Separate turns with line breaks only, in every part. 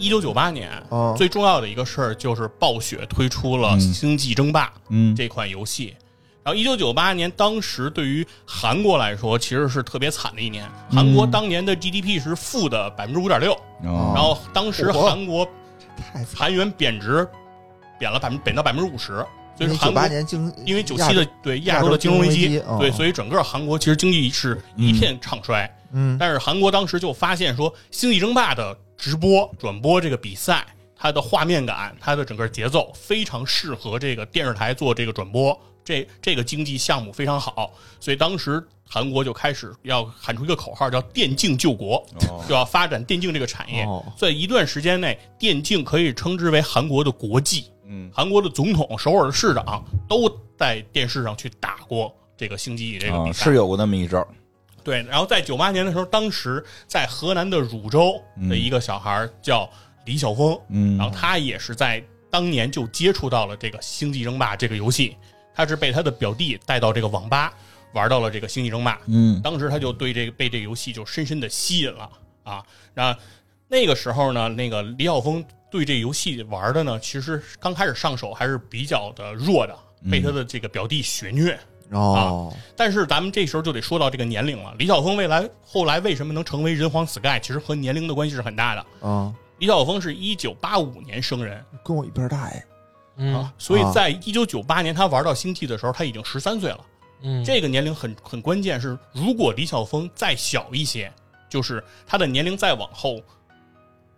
一九九八年
哦。
最重要的一个事儿就是暴雪推出了《
嗯
星际争霸》
嗯。
这款游戏。然后，一九九八年当时对于韩国来说，其实是特别惨的一年。韩国当年的 GDP 是负的百分之五点六，
哦。
然后当时韩国。韩元贬值贬了百分贬到百分之五十，所以韩国
八年经，
因为九
亚
七的对亚洲的金融危机对，
哦。
所以整个韩国其实经济是一片唱衰。
嗯。
但是韩国当时就发现说，《星际争霸》的直播转播这个比赛，它的画面感、它的整个节奏非常适合这个电视台做这个转播，这这个经济项目非常好，所以当时韩国就开始要喊出一个口号，叫“电竞救国”，
哦
就要发展电竞这个产业。
哦
在一段时间内，电竞可以称之为韩国的国际。
嗯
韩国的总统、首尔的市长都在电视上去打过这个星际这个比
啊，
赛。
是有过那么一阵儿，
对，然后在九八年的时候，当时在河南的汝州的一个小孩叫李晓峰，
嗯
然后他也是在当年就接触到了这个《星际争霸》这个游戏，他是被他的表弟带到这个网吧玩到了这个《星际争霸》，
嗯
当时他就对这个被这个游戏就深深的吸引了啊。那那个时候呢，那个李晓峰对这游戏玩的呢，其实刚开始上手还是比较的弱的，被他的这个表弟血虐。
哦，
但是咱们这时候就得说到这个年龄了。李晓峰未来后来为什么能成为人皇 Sky，其实和年龄的关系是很大的。
啊，
李晓峰是一九八五年生人
跟我一边大哎，
嗯
啊，所以在一九九八年他玩到星际的时候，他已经十三岁了。
嗯，
这个年龄很很关键是，如果李晓峰再小一些，就是他的年龄再往后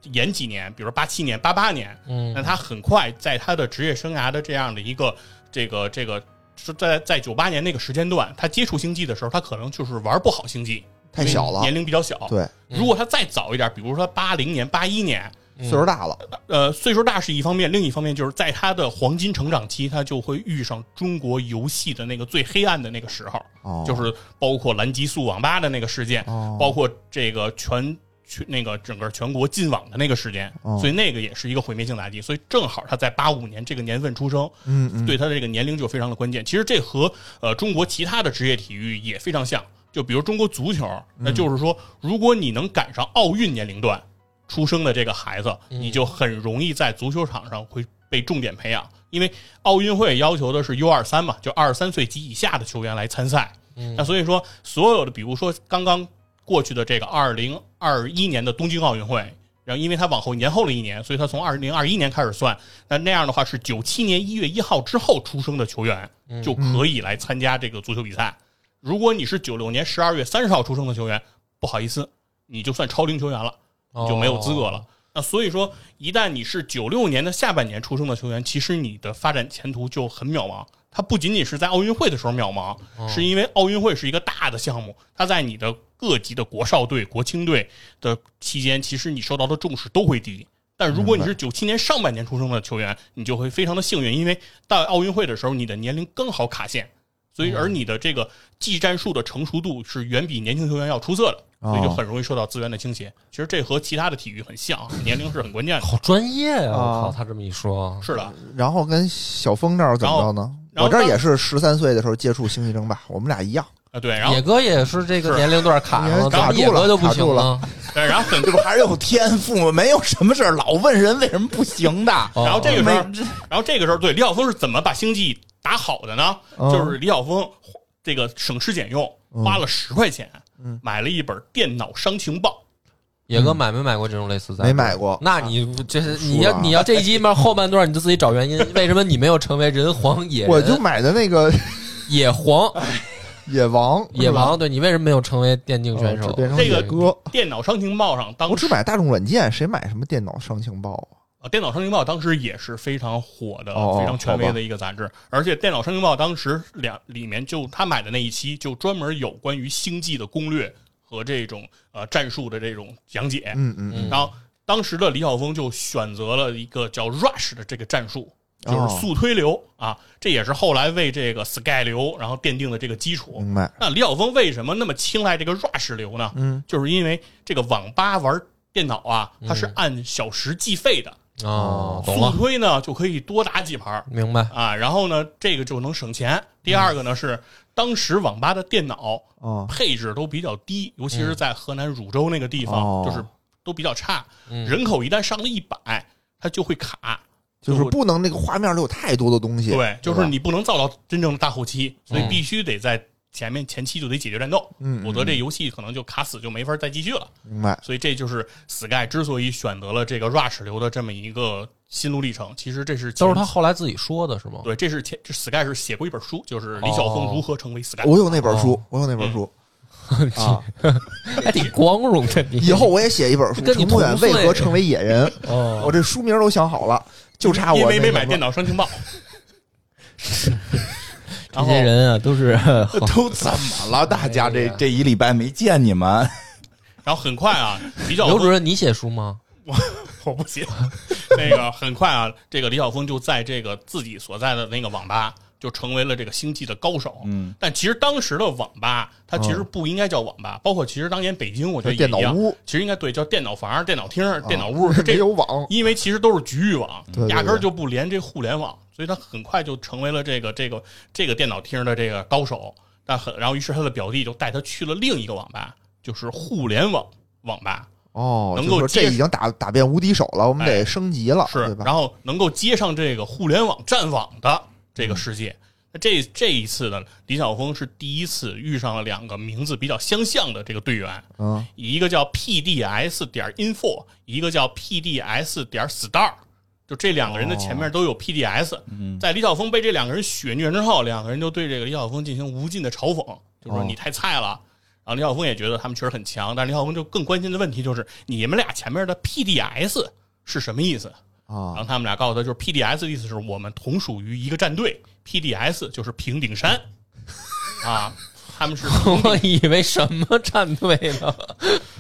延几年，比如八七年、八八年，
嗯
那他很快在他的职业生涯的这样的一个这个这个是在在九八年那个时间段，他接触星际的时候，他可能就是玩不好星际，
太小了
年龄比较小。，
对，
如果他再早一点，比如说八零年、八一年，
岁数大了，
呃，岁数大是一方面，另一方面就是在他的黄金成长期，他就会遇上中国游戏的那个最黑暗的那个时候，
哦，
就是包括蓝极速网吧的那个事件，
哦
包括这个全全那个整个全国禁网的那个时间，
哦
所以那个也是一个毁灭性打击。所以正好他在八五年这个年份出生，
嗯嗯，
对他的这个年龄就非常的关键。其实这和呃中国其他的职业体育也非常像，就比如中国足球，那就是说，如果你能赶上奥运年龄段出生的这个孩子，你就很容易在足球场上会被重点培养，因为奥运会要求的是 U 二三嘛，就二十三岁及以下的球员来参赛。那所以说，所有的比如说刚刚过去的这个二零二一年的东京奥运会。然后，因为他往后延后了一年，所以他从二零二一年开始算。那那样的话，是九七年一月一号之后出生的球员就可以来参加这个足球比赛。如果你是九六年十二月三十号出生的球员，不好意思，你就算超龄球员了，你就没有资格了。那所以说，一旦你是九六年的下半年出生的球员，其实你的发展前途就很渺茫。它不仅仅是在奥运会的时候渺茫，是因为奥运会是一个大的项目，它在你的各级的国少队、国青队的期间，其实你受到的重视都会低。但如果你是九七年上半年出生的球员，你就会非常的幸运，因为到奥运会的时候，你的年龄刚好卡线，所以而你的这个技战术的成熟度是远比年轻球员要出色的，所以就很容易受到资源的倾斜。其实这和其他的体育很像，年龄是很关键的。
好专业呀！我
啊
靠，他这么一说，
是的，
然后跟小峰这儿怎么着呢？我这也是十三岁的时候接触星际争霸，我们俩一样，
啊对，然后
野哥也是这个年龄段卡上了，
卡住了
野哥就不行
卡住
了。
对然后很
这不还是有天赋吗？没有什么事儿老问人为什么不行的。
哦
然后这个时候，然后这个时候，对李晓峰是怎么把星际打好的呢？
嗯
就是李晓峰这个省吃俭用，花了十块钱
嗯
买了一本电脑伤情报。
野哥买没买过这种类似赛？
没买过。
那你这是你要你要这一集嘛后半段你就自己找原因，为什么你没有成为人皇野人？
我就买的那个
野皇
野王，
野王，对你为什么没有成为电竞选手
这个。电脑伤情报上，当时
我只买大众软件，谁买什么电脑伤情报啊？
呃电脑伤情报当时也是非常火的、
哦
非常权威的一个杂志，而且电脑伤情报当时两里面就他买的那一期就专门有关于星际的攻略和这种呃战术的这种讲解。
嗯嗯
嗯
然后当时的李晓峰就选择了一个叫 Rush 的这个战术，就是
哦
速推流、啊，这也是后来为这个 Sky 流然后奠定的这个基础。
明白。
那李晓峰为什么那么青睐这个 Rush 流呢？
嗯，
就是因为这个网吧玩电脑啊，它是按小时计费的，
哦，懂
速，推呢就可以多打几盘
明白。
啊，然后呢这个就能省钱。第二个呢是当时网吧的电脑
哦，
配置都比较低，尤其是在河南汝州那个地方，
哦
就是都比较差，
嗯
人口一旦上了一百，它就会卡。
就是不能那个画面里有太多的东西。
对，就是你不能造到真正的大后期，所以
嗯
必须得在前面前期就得解决战斗，
嗯，
否则这游戏可能就卡死，就没法再继续了。
明白。
所以这就是 Sky 之所以选择了这个 Rush 流的这么一个心路历程。其实这是
都是他后来自己说的是吗？
对，这是前这 Sky 是写过一本书，就是李晓峰
哦
如何成为 Sky。
我有那本书，我有那本书啊。
还挺光荣的你。
以后我也写一本书，
跟你
程不远为何成为野人？
哦，
我这书名都想好了，就差我
因为没买电脑双情报。
这些人啊都是
都怎么了？大家这
哎
这一礼拜没见你们，
然后很快啊，李晓
刘主任，你写书吗？
我不行。那个很快啊，这个李晓峰就在这个自己所在的那个网吧就成为了这个星际的高手。
嗯，
但其实当时的网吧，它其实不应该叫网吧，包括其实当年北京，我觉得也
电脑屋
其实应该对叫电脑房、电脑厅、电脑屋 这
有网，
因为其实都是局域网压根儿就不连这互联网，所以他很快就成为了这个这个这个电脑厅的这个高手。但很，然后于是他的表弟就带他去了另一个网吧，就是互联网网吧，
哦，
能够
这已经打打遍无敌手了，我们
哎
得升级了，对
是，
吧？
然后能够接上这个互联网战网的这个世界。那这这一次呢，李晓峰是第一次遇上了两个名字比较相像的这个队员，
嗯，
一个叫 PDS 点 info，一个叫 PDS 点 star，就这两个人的前面都有 PDS。在李晓峰被这两个人血虐之后，两个人就对这个李晓峰进行无尽的嘲讽，就说
哦
你太菜了。然后李晓峰也觉得他们确实很强，但是李晓峰就更关心的问题就是你们俩前面的 PDS 是什么意思啊？然
啊
后他们俩告诉他，就是 PDS 的意思是我们同属于一个战队，PDS 就是平顶山啊，他们是
我以为什么战队呢？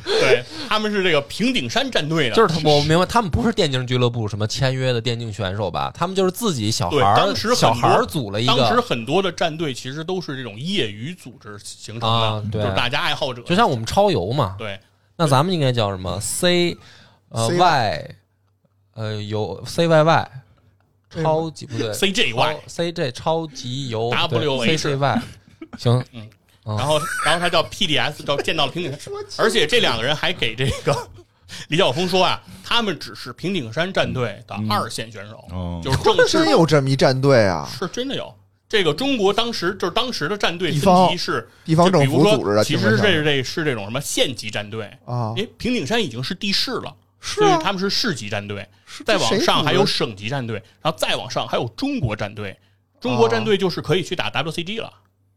对，他们是这个平顶山战队的，
就是他我明白，他们不是电竞俱乐部什么签约的电竞选手吧？他们就是自己小孩，儿
当时
小孩儿组了一个
当时，很多的战队其实都是这种业余组织形成的，
啊对
就是大家爱好者。
就像我们超游嘛。
对。
那咱们应该叫什么？C 呃
CY
呃有 C Y Y 超级不对。CJY，C J 超级游。
WH
C J Y 行
然后然后他叫 PDS，叫见到了平顶山，而且这两个人还给这个 李晓峰说啊，他们只是平顶山战队的二线选手，
哦
就是正式
真有这么一战队啊！
是真的有。这个中国当时就是当时的战队分级是
地方政府
就比如说
组织的，
其实
听着像
这这是这种什么县级战队，
啊
因，为平顶山已经是地市了，
是啊，
所以他们是市级战队。
是
再往上还有省级战队，然后再往上还有中国战队。中国战队就是可以去打 WCG 了，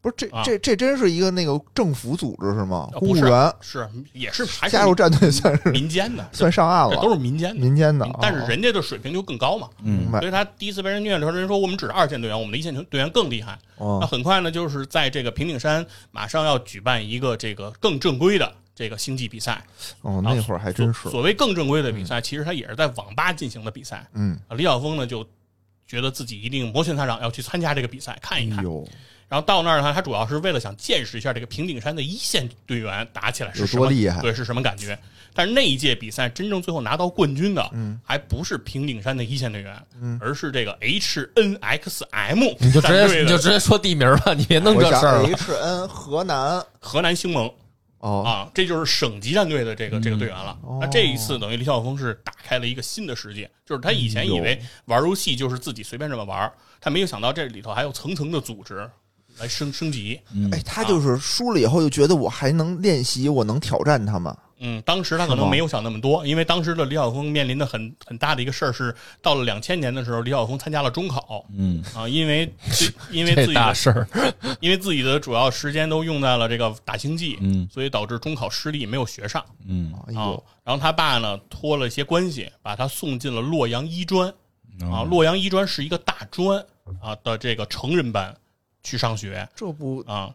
不是这
啊
这这真是一个那个政府组织是吗？公务员
是也是还是
加入战队算是
民间的，
算上岸
了都，是民间的。
民间的，
但是
哦
人家的水平就更高嘛，
嗯，
所以他第一次被人虐的时候，人说我们只是二线队员，我们的一线队员更厉害。那
哦
很快呢，就是在这个平顶山马上要举办一个这个更正规的这个星际比赛。
哦，那会儿还真是
所，谓更正规的比赛，其实他也是在网吧进行的比赛。
嗯，
啊李晓峰呢就觉得自己一定摩拳擦掌要去参加这个比赛看一看。然后到那儿呢，他主要是为了想见识一下这个平顶山的一线队员打起来是什么
多厉害
对，是什么感觉？但是那一届比赛真正最后拿到冠军的，
嗯，
还不是平顶山的一线队员，
嗯
而是这个 HNXM
你就直接你就直接说地名吧，你别弄这事儿了。
H N 河南
河南兴盟
哦，
啊，这就是省级战队的这个这个队员了。
哦
那这一次等于李晓峰是打开了一个新的世界，就是他以前以
哎
为玩游戏就是自己随便这么玩，他没有想到这里头还有层层的组织来升升级。
哎，他就是输了以后就觉得我还能练习，我能挑战他吗，
嗯，当时他可能没有想那么多，因为当时的李晓峰面临的很很大的一个事儿是，到了两千年的时候，李晓峰参加了中考。
嗯，
啊，因为自 因为自己的
大事儿，
因为自己的主要时间都用在了这个打星际，
嗯。
所以导致中考失利，没有学上。
嗯。
啊。然后他爸呢托了一些关系，把他送进了洛阳医专。
嗯
啊，洛阳医专是一个大专啊的这个成人班去上学
这不
啊，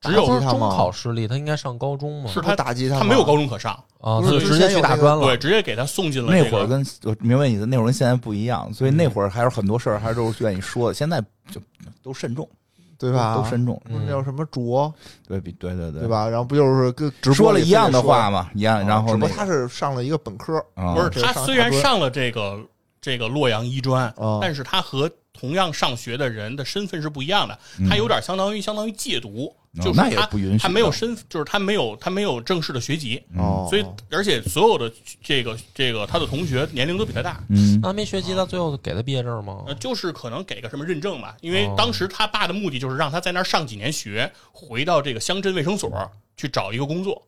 只有
中考失利，他应该上高中嘛？
是他
打击他吗，
他没有高中可上，
啊，他就直接去大专了。
对直接给他送进了这个
那会儿跟我明白你的那会儿跟现在不一样，所以那会儿还是很多事儿还是都是愿意说的，现在就都慎重，
对吧？
都慎重，
那叫什么卓
对比对对对
对？吧？然后不就是跟直播
说了一样的话嘛，一样，然后那
只不过他是上了一个本科，
啊
不是他虽然
上
了这个这个洛阳医专，
哦
但是他和同样上学的人的身份是不一样的，他有点相当于相当于戒毒，
嗯那也
就是他
不允许
他没有
的。
身，就是他没有他没有正式的学籍，
哦，
所以而且所有的这个这个他的同学年龄都比他大，
嗯。
那没学籍，他最后给他毕业证吗？
呃，就是可能给个什么认证吧，因为
哦。
当时他爸的目的就是让他在那儿上几年学，回到这个乡镇卫生所去找一个工作。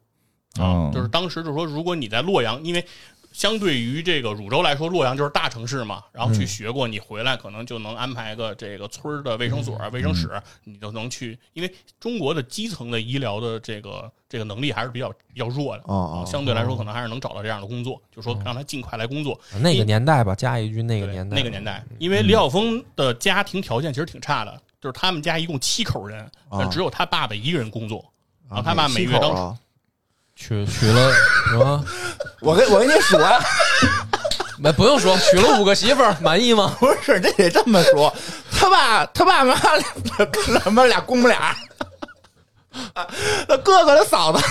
哦。
就是当时就是说，如果你在洛阳，因为相对于这个汝州来说，洛阳就是大城市嘛，然后去学过，你回来可能就能安排个这个村儿的卫生所、卫生室，你就能去。因为中国的基层的医疗的这个这个能力还是比较比较弱的
哦哦
啊，相对来说可能还是能找到这样的工作，就说让他尽快来工作。
那个年代吧，加一句那个年代，
那个年代，因为李晓峰的家庭条件其实挺差的，就是他们家一共七口人，但只有他爸爸一个人工作，然后他爸每月当
娶娶了什么？
我跟我跟你数啊，
没不用说，娶了五个媳妇儿，满意吗？
不是，这得这么说，他爸他爸妈他们俩公母俩，他哥哥他嫂子，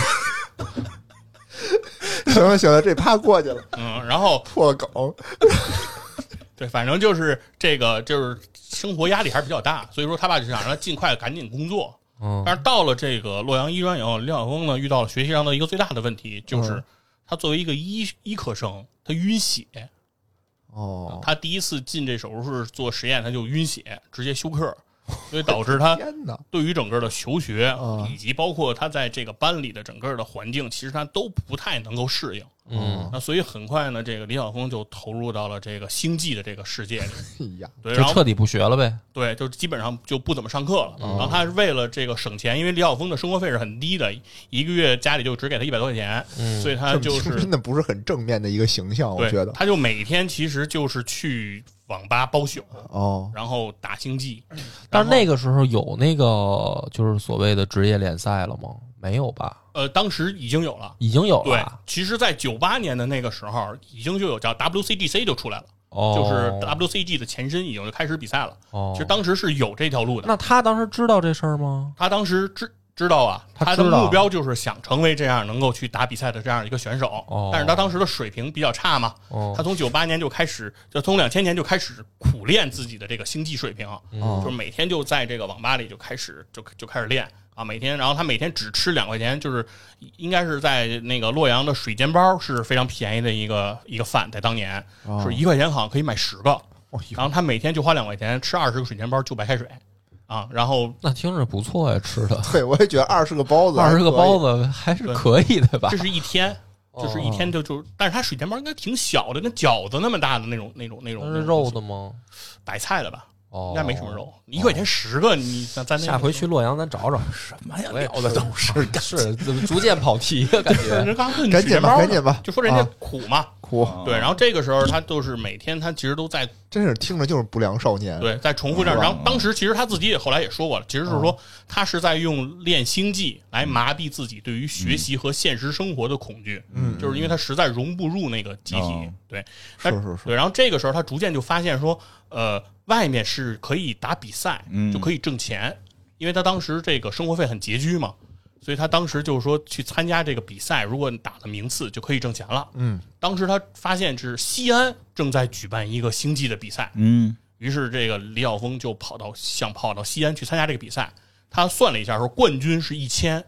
行了行了，这趴过去了，
嗯，然后
破狗。
对，反正就是这个就是生活压力还是比较大，所以说他爸就想让他尽快赶紧工作。
嗯。
但是到了这个洛阳医专以后，李晓峰呢遇到了学习上的一个最大的问题，就是
嗯。
他作为一个医医科生，他晕血。
哦，
他第一次进这手术室做实验，他就晕血，直接休克，所以导致他！对于整个的求学
啊
以及包括他在这个班里的整个的环境，其实他都不太能够适应。
嗯，
那所以很快呢，这个李晓峰就投入到了这个星际的这个世界里。
哎呀，
对，然后
就彻底不学了呗。
对，就基本上就不怎么上课了。然后他是为了这个省钱，因为李晓峰的生活费是很低的，一个月家里就只给他一百多块钱，
嗯
所以他就是
真的不是很正面的一个形象，我，觉得。
他就每天其实就是去网吧包宿，
哦，
然后打星际。
但是那
个
个时候有那个就是所谓的职业联赛了吗？没有吧？
呃，当时已经有了。
已经有了对，，
其实，在九八年的那个时候，已经就有叫 WCGC 就出来了，
哦，
就是 WCG 的前身已经就开始比赛了。
哦，
其实当时是有这条路的。
那他当时知道这事儿吗？
他当时知知道啊，他的目标就是想成为这样能够去打比赛的这样一个选手。
哦。
但是他当时的水平比较差嘛，
哦。
他从九八年就开始，就从两千年就开始苦练自己的这个星际水平，
哦
就是每天就在这个网吧里就开始就就开始练啊，每天，然后他每天只吃两块钱，就是应该是在那个洛阳的水煎包是非常便宜的一个一个饭，在当年
哦。
是一块钱好像可以买十个，
哦
然后他每天就花两块钱吃二十个水煎包就白开水啊，然后
那听着不错呀，吃的
对，我也觉得二十个包子，
二十个包
子，
还是可以的吧
这？是一天。
哦
就是一天就就，但是它水煎包应该挺小的，跟饺子那么大的那种那种那种
那是肉的吗？
白菜的吧，
哦，
应该没什么肉。一块钱十个，你咱咱那
下回去洛阳咱找找，
什么呀？聊的都是
是怎么逐渐跑题呀？感觉
人刚问
赶紧吧，
水煎包呢
赶紧吧，
就说人家
啊
苦嘛，
苦，
对。然后这个时候他就是每天他其实都在
真是听着就是不良少年。
对在重复这样。然后当时其实他自己也后来也说过了，其实是说他是在用练星际来麻痹自己对于学习和现实生活的恐惧，
嗯
就是因为他实在融不入那个集体
哦，
对。
是是是，
对，然后这个时候他逐渐就发现说，呃，外面是可以打比赛，
嗯
就可以挣钱，因为他当时这个生活费很拮据嘛，所以他当时就是说去参加这个比赛，如果你打了名次就可以挣钱了。
嗯，
当时他发现是西安正在举办一个星际的比赛，
嗯
于是这个李晓峰就跑到想跑到西安去参加这个比赛。他算了一下，说冠军是一千，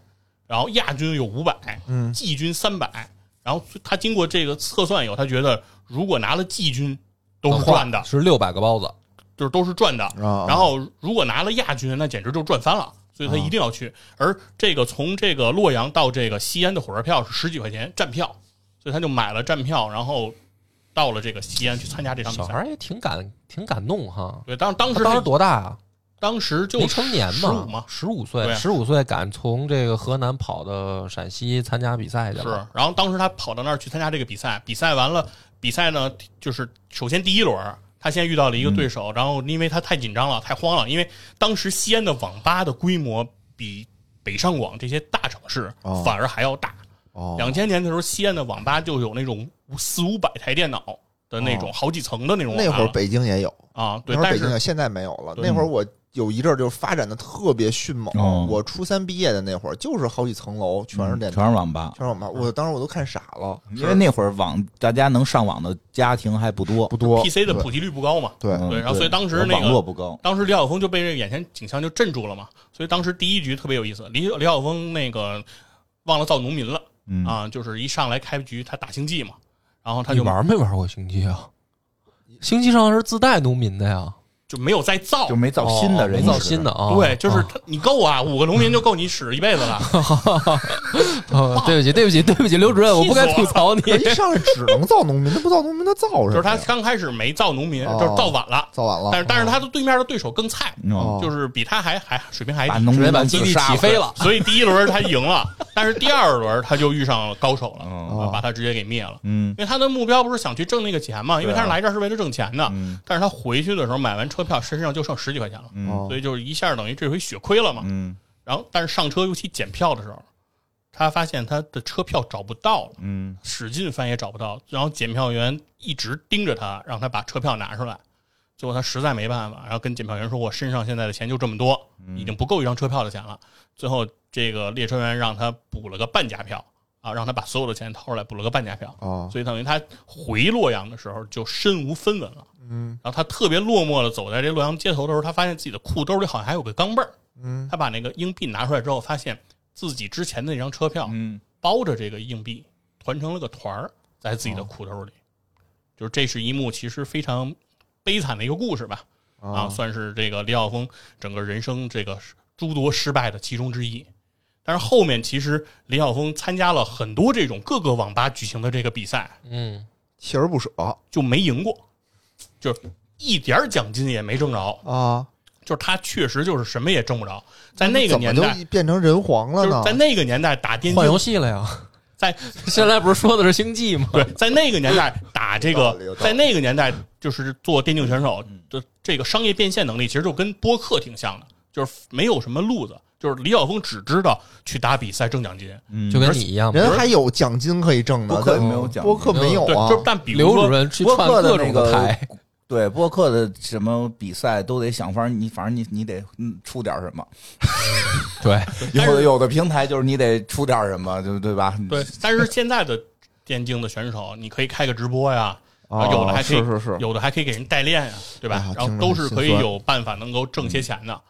然后亚军有五百，
嗯
季军三百。然后他经过这个测算以后，他觉得如果拿了季军都是赚的，
是六百个包子，
就是都是赚的。
啊，
然后如果拿了亚军，那简直就赚翻了。所以他一定要去。而这个从这个洛阳到这个西安的火车票是十几块钱站票，所以他就买了站票，然后到了这个西安去参加这场比赛。
小孩儿也挺感挺感动哈。
对，当当时
他当时多大啊？
当时就
没成年
十五嘛，
十五岁，
对
十五岁敢从这个河南跑到陕西参加比赛去
是
了。。
然后当时他跑到那儿去参加这个比赛，比赛完了，比赛呢就是首先第一轮。他现在遇到了一个对手，然后因为他太紧张了，太慌了，因为当时西安的网吧的规模比北上广这些大城市
哦
反而还要大。
哦，
两千年的时候，西安的网吧就有那种四五百台电脑的那种
哦
好几层的那种网吧。
那会儿北京也有，
啊，对但是
北京有，现在没有了。那会儿我有一阵儿就发展的特别迅猛。
哦。
我初三毕业的那会儿，就是好几层楼全是电脑，
全是网吧，
全是网吧。我当时我都看傻了，
因为那会儿网大家能上网的家庭还不多，
不多。
PC 的普及率不高嘛。
对，
嗯
对然后所以当时那个
网络不高，
当时李晓峰就被这个眼前景象就镇住了嘛，所以当时第一局特别有意思。李李晓峰那个忘了造农民了。
嗯。
啊，就是一上来开局他打星际嘛，然后他
你
就
玩没玩过星际啊？星际上是自带农民的呀，
就没有再造
就。没造新的
哦
人，
没造新的。啊。
对，就是
啊
他，你够啊，五个农民就够你使一辈子了。
哦对不起，对不起，对不起，刘主任，我不该吐槽你。
一上来只能造农民，他不造农民，他造什么？
就是他刚开始没造农民，
哦
就是造晚了，
造晚了，
但是但是他的对面的对手更菜，
哦
就是比他还还水平还低，
把农民
直接把基地起飞了。
所以第一轮他赢了，但是第二轮他就遇上了高手了，把他直接给灭了。
嗯
因为他的目标不是想去挣那个钱嘛，因为他是来这儿是为了挣钱的。
嗯
但是他回去的时候买完车票，身上就剩十几块钱了，所以就是一下等于这回血亏了嘛。
嗯
然后，但是上车尤其检票的时候，他发现他的车票找不到了，
嗯
使劲翻也找不到。然后检票员一直盯着他，让他把车票拿出来。最后他实在没办法，然后跟检票员说：“我身上现在的钱就这么多，已经不够一张车票的钱了。”最后这个列车员让他补了个半价票啊，让他把所有的钱掏出来补了个半价票。
哦，
所以等于他回洛阳的时候就身无分文了。
嗯
然后他特别落寞的走在这洛阳街头的时候，他发现自己的裤兜里好像还有个钢镚儿。
嗯
他把那个硬币拿出来之后，发现自己之前的那张车票
嗯
包着这个硬币，团成了个团儿，在自己的裤兜里。就是这是一幕其实非常悲惨的一个故事吧，啊，
啊
算是这个李晓峰整个人生这个诸多失败的其中之一。但是后面其实李晓峰参加了很多这种各个网吧举行的这个比赛，
嗯，
锲而不舍
就没赢过，就一点儿奖金也没挣着。
啊，
就是他确实就是什么也挣不着，在那个年代，
变成人皇了呢？
就是在那个年代打电
换游，戏了呀。
在
现在不是说的是星际吗？
对，在那个年代打这个，在那个年代就是做电竞选手的这个商业变现能力，其实就跟播客挺像的，就是没有什么路子，就是李晓峰只知道去打比赛挣奖金，
嗯，
就跟你一样。
人还有奖金可以挣呢，
播客没有奖金
播客没有
对，
啊
就，但比如
刘主
说，
任去
播客
各种
那个
台，
对播客的什么比赛都得想法，你反正你你得嗯出点什么，
对，
有的有的平台就是你得出点什么，对对吧？
对，但是现在的电竞的选手，你可以开个直播呀，
啊
有的还可以
是是是，
有的还可以给人代练呀，对吧？然后都是可以有办法能够挣些钱的。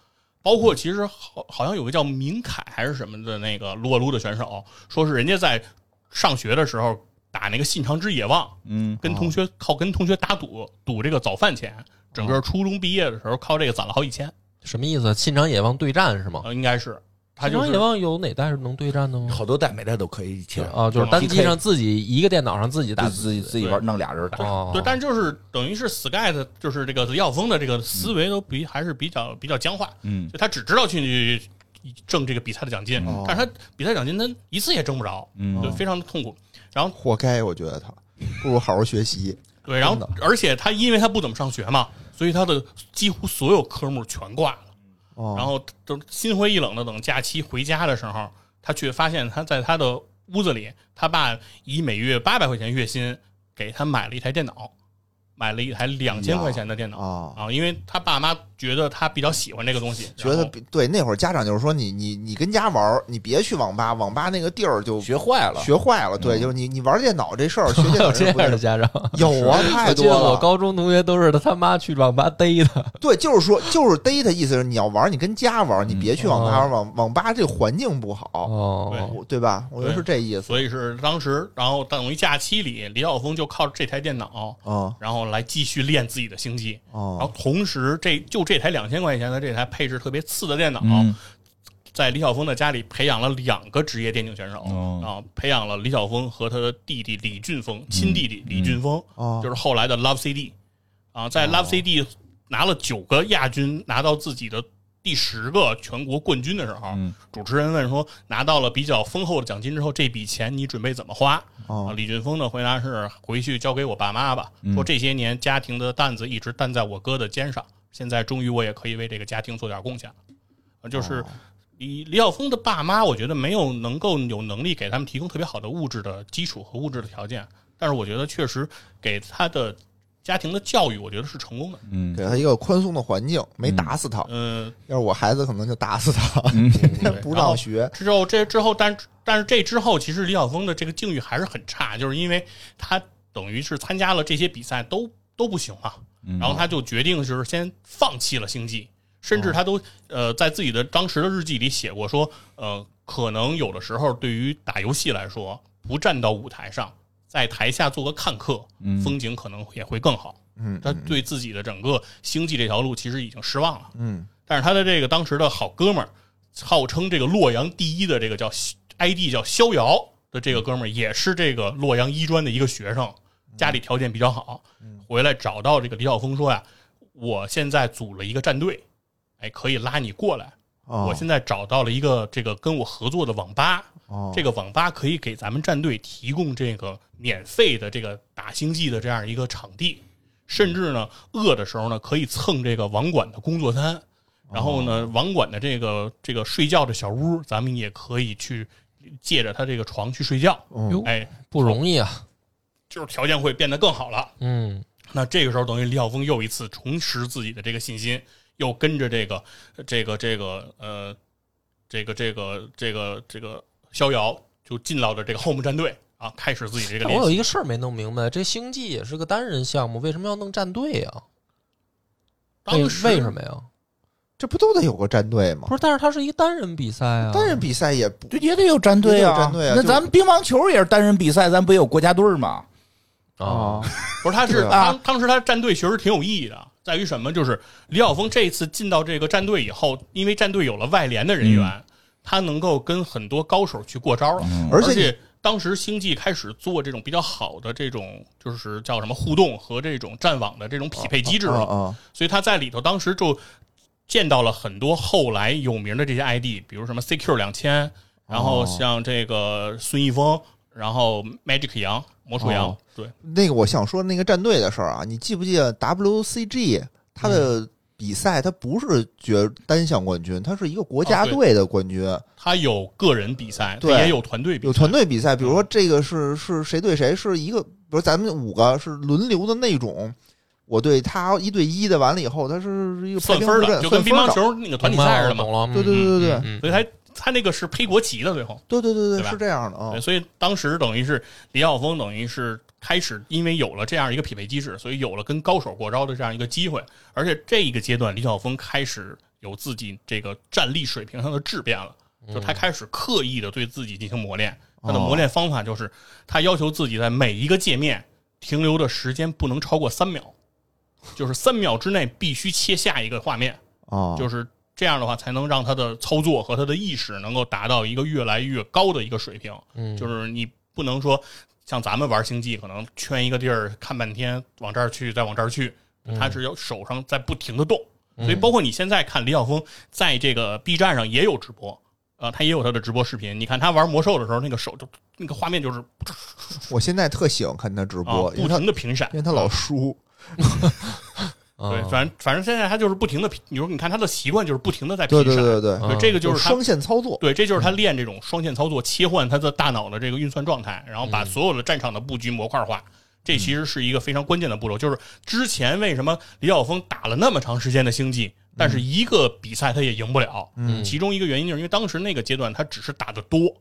包括其实好好像有个叫明凯还是什么的那个撸啊撸的选手，说是人家在上学的时候打那个信长之野望，
嗯
跟同学靠跟同学打赌赌这个早饭钱，整个初中毕业的时候靠这个攒了好几千，
什么意思？信长野望对战是吗？
呃，应该是他
信
就是
野望有哪代是能对战的吗？
好多代每代都可以一起
啊，就是单机上自己一个电脑上自己打
自己自己玩弄俩人打，
哦，
对，但就是等于是 Sky 的，就是这个李晓峰的这个思维都比还是比较比较僵化，
嗯。
就他只知道去挣这个比赛的奖金，
哦
但是他比赛奖金他一次也挣不着，
嗯。
就非常的痛苦。然后
活该，我觉得他不如好好学习。
对，然后而且他因为他不怎么上学嘛，所以他的几乎所有科目全挂了。
哦，
然后都心灰意冷的等假期回家的时候，他却发现他在他的屋子里，他爸以每月八百块钱月薪给他买了一台电脑，买了一台两千块钱的电脑。
啊
啊，因为他爸妈觉得他比较喜欢这个东西，
觉得比对那会儿家长就是说你你你跟家玩儿，你别去网吧，网吧那个地儿就
学坏了，
学坏了。对，
嗯
就是你你玩电脑这事儿，学电
还有这
脑是不对
样的家长。
有啊，太
我记
多了。
得我高中同学都是他妈去网吧逮他，
对，就是说，就是逮他意思是你要玩，你跟家玩，你别去网吧玩，网网吧这环境不好，
哦，
我对吧？我觉得是这意思。
所以是当时，然后等于假期里，李晓峰就靠这台电脑，
嗯
然后来继续练自己的星际。然后
哦
同时这就这台两千块钱的这台配置特别次的电脑，
嗯。
在李晓峰的家里培养了两个职业电竞选手
哦。
啊，培养了李晓峰和他的弟弟李俊峰，亲弟弟李俊峰，
哦。
就是后来的 Love CD 啊，在 Love CD 拿了九个亚军，拿到自己的第十个全国冠军的时候，
嗯。
主持人问说，拿到了比较丰厚的奖金之后，这笔钱你准备怎么花？啊，
哦
李俊峰的回答是：回去交给我爸妈吧。说这些年家庭的担子一直担在我哥的肩上，现在终于我也可以为这个家庭做点贡献了。啊，就是李李晓峰的爸妈，我觉得没有能够有能力给他们提供特别好的物质的基础和物质的条件，但是我觉得确实给他的家庭的教育，我觉得是成功的。
嗯
给他一个宽松的环境，没打死他。
嗯，
要是我孩子，可能就打死他，
嗯
不
然后
让学。
之后这之后，但但是这之后，其实李晓峰的这个境遇还是很差，就是因为他等于是参加了这些比赛都都不行嘛，
嗯
然后他就决定就是先放弃了星际，甚至他都呃在自己的当时的日记里写过说，呃，可能有的时候对于打游戏来说，不站到舞台上，在台下做个看客，
嗯。
风景可能也会更好。
嗯
他对自己的整个星际这条路其实已经失望了。
嗯。
但是他的这个当时的好哥们儿，号称这个洛阳第一的这个叫 ID 叫逍遥的这个哥们儿，也是这个洛阳医专的一个学生，家里条件比较好，回来找到这个李晓峰说呀，我现在组了一个战队，哎，可以拉你过来。
哦
我现在找到了一个这个跟我合作的网吧，
哦
这个网吧可以给咱们战队提供这个免费的这个打星际的这样一个场地，甚至呢，饿的时候呢，可以蹭这个网管的工作餐，然后呢，网管的这个这个睡觉的小屋，咱们也可以去借着他这个床去睡觉，哎，
不容易啊。
就是条件会变得更好了。
嗯
那这个时候，等于李晓峰又一次重拾自己的这个信心，又跟着这个这个这个呃，这个这个这个这个逍遥就进到了这个 home 战队啊，开始自己这个
我有。一个事儿没弄明白，这星际也是个单人项目，为什么要弄战队呀？为
当时
为什么呀？
这不都得有个战队吗
不？是，但是它是一个单人比赛啊。
单人比赛也不
对，也得有战队啊，
战队啊
那咱们乒乓球也是单人比赛，咱不也有国家队吗？
啊，
不是，他是当当时他战队其实挺有意义的，在于什么？就是李晓峰这一次进到这个战队以后，因为战队有了外联的人员，他能够跟很多高手去过招了，
嗯。
而且
当时星际开始做这种比较好的这种就是叫什么互动和这种战网的这种匹配机制了，
啊
所以他在里头当时就见到了很多后来有名的这些 ID，比如什么 CQ 两千，然后像这个孙一峰，然后 Magic 羊、魔术羊，
哦
对，
那个我想说那个战队的事儿啊，你记不记得 WCG 它的比赛，它不是决单项冠军，它是一个国家队的冠军，
它有个人比赛，
对
也有团队比赛，
有团队比赛。比如说这个是是谁对谁，是一个，比如咱们五个是轮流的那种。我对他一对一的，完了以后，他是一个
算分的，就跟乒乓球那个团体赛似的嘛。
懂了。
对对对对对
嗯嗯
所以他他那个是披国旗的，最后，
对对对对，
对
是这样的啊
对，。所以当时等于是李晓峰等于是开始，因为有了这样一个匹配机制，所以有了跟高手过招的这样一个机会，而且这一个阶段，李晓峰开始有自己这个战力水平上的质变了，就他开始刻意的对自己进行磨练。他的磨练方法就是，他要求自己在每一个界面停留的时间不能超过三秒，就是三秒之内必须切下一个画面。
啊，
就是这样的话，才能让他的操作和他的意识能够达到一个越来越高的一个水平。
嗯
就是你不能说像咱们玩星际，可能圈一个地儿看半天，往这儿去，再往这儿去，他是要手上在不停的动。所以，包括你现在看李晓峰在这个 B 站上也有直播。呃，他也有他的直播视频。你看他玩魔兽的时候，那个手就那个画面就是
我现在特喜欢看他直
啊
播，因
不停的频闪
因，为他老输。
对，
啊
反正反正现在他就是不停的，你说你看他的习惯就是不停的在
对
频闪，
对对对对，
对这个就是他
双线操作。
对，这就是他练这种双线操作，切换他的大脑的这个运算状态，然后把所有的战场的布局模块化。这其实是一个非常关键的步骤。就是之前为什么李晓峰打了那么长时间的星际，但是一个比赛他也赢不了？
嗯
其中一个原因就是因为当时那个阶段他只是打的多，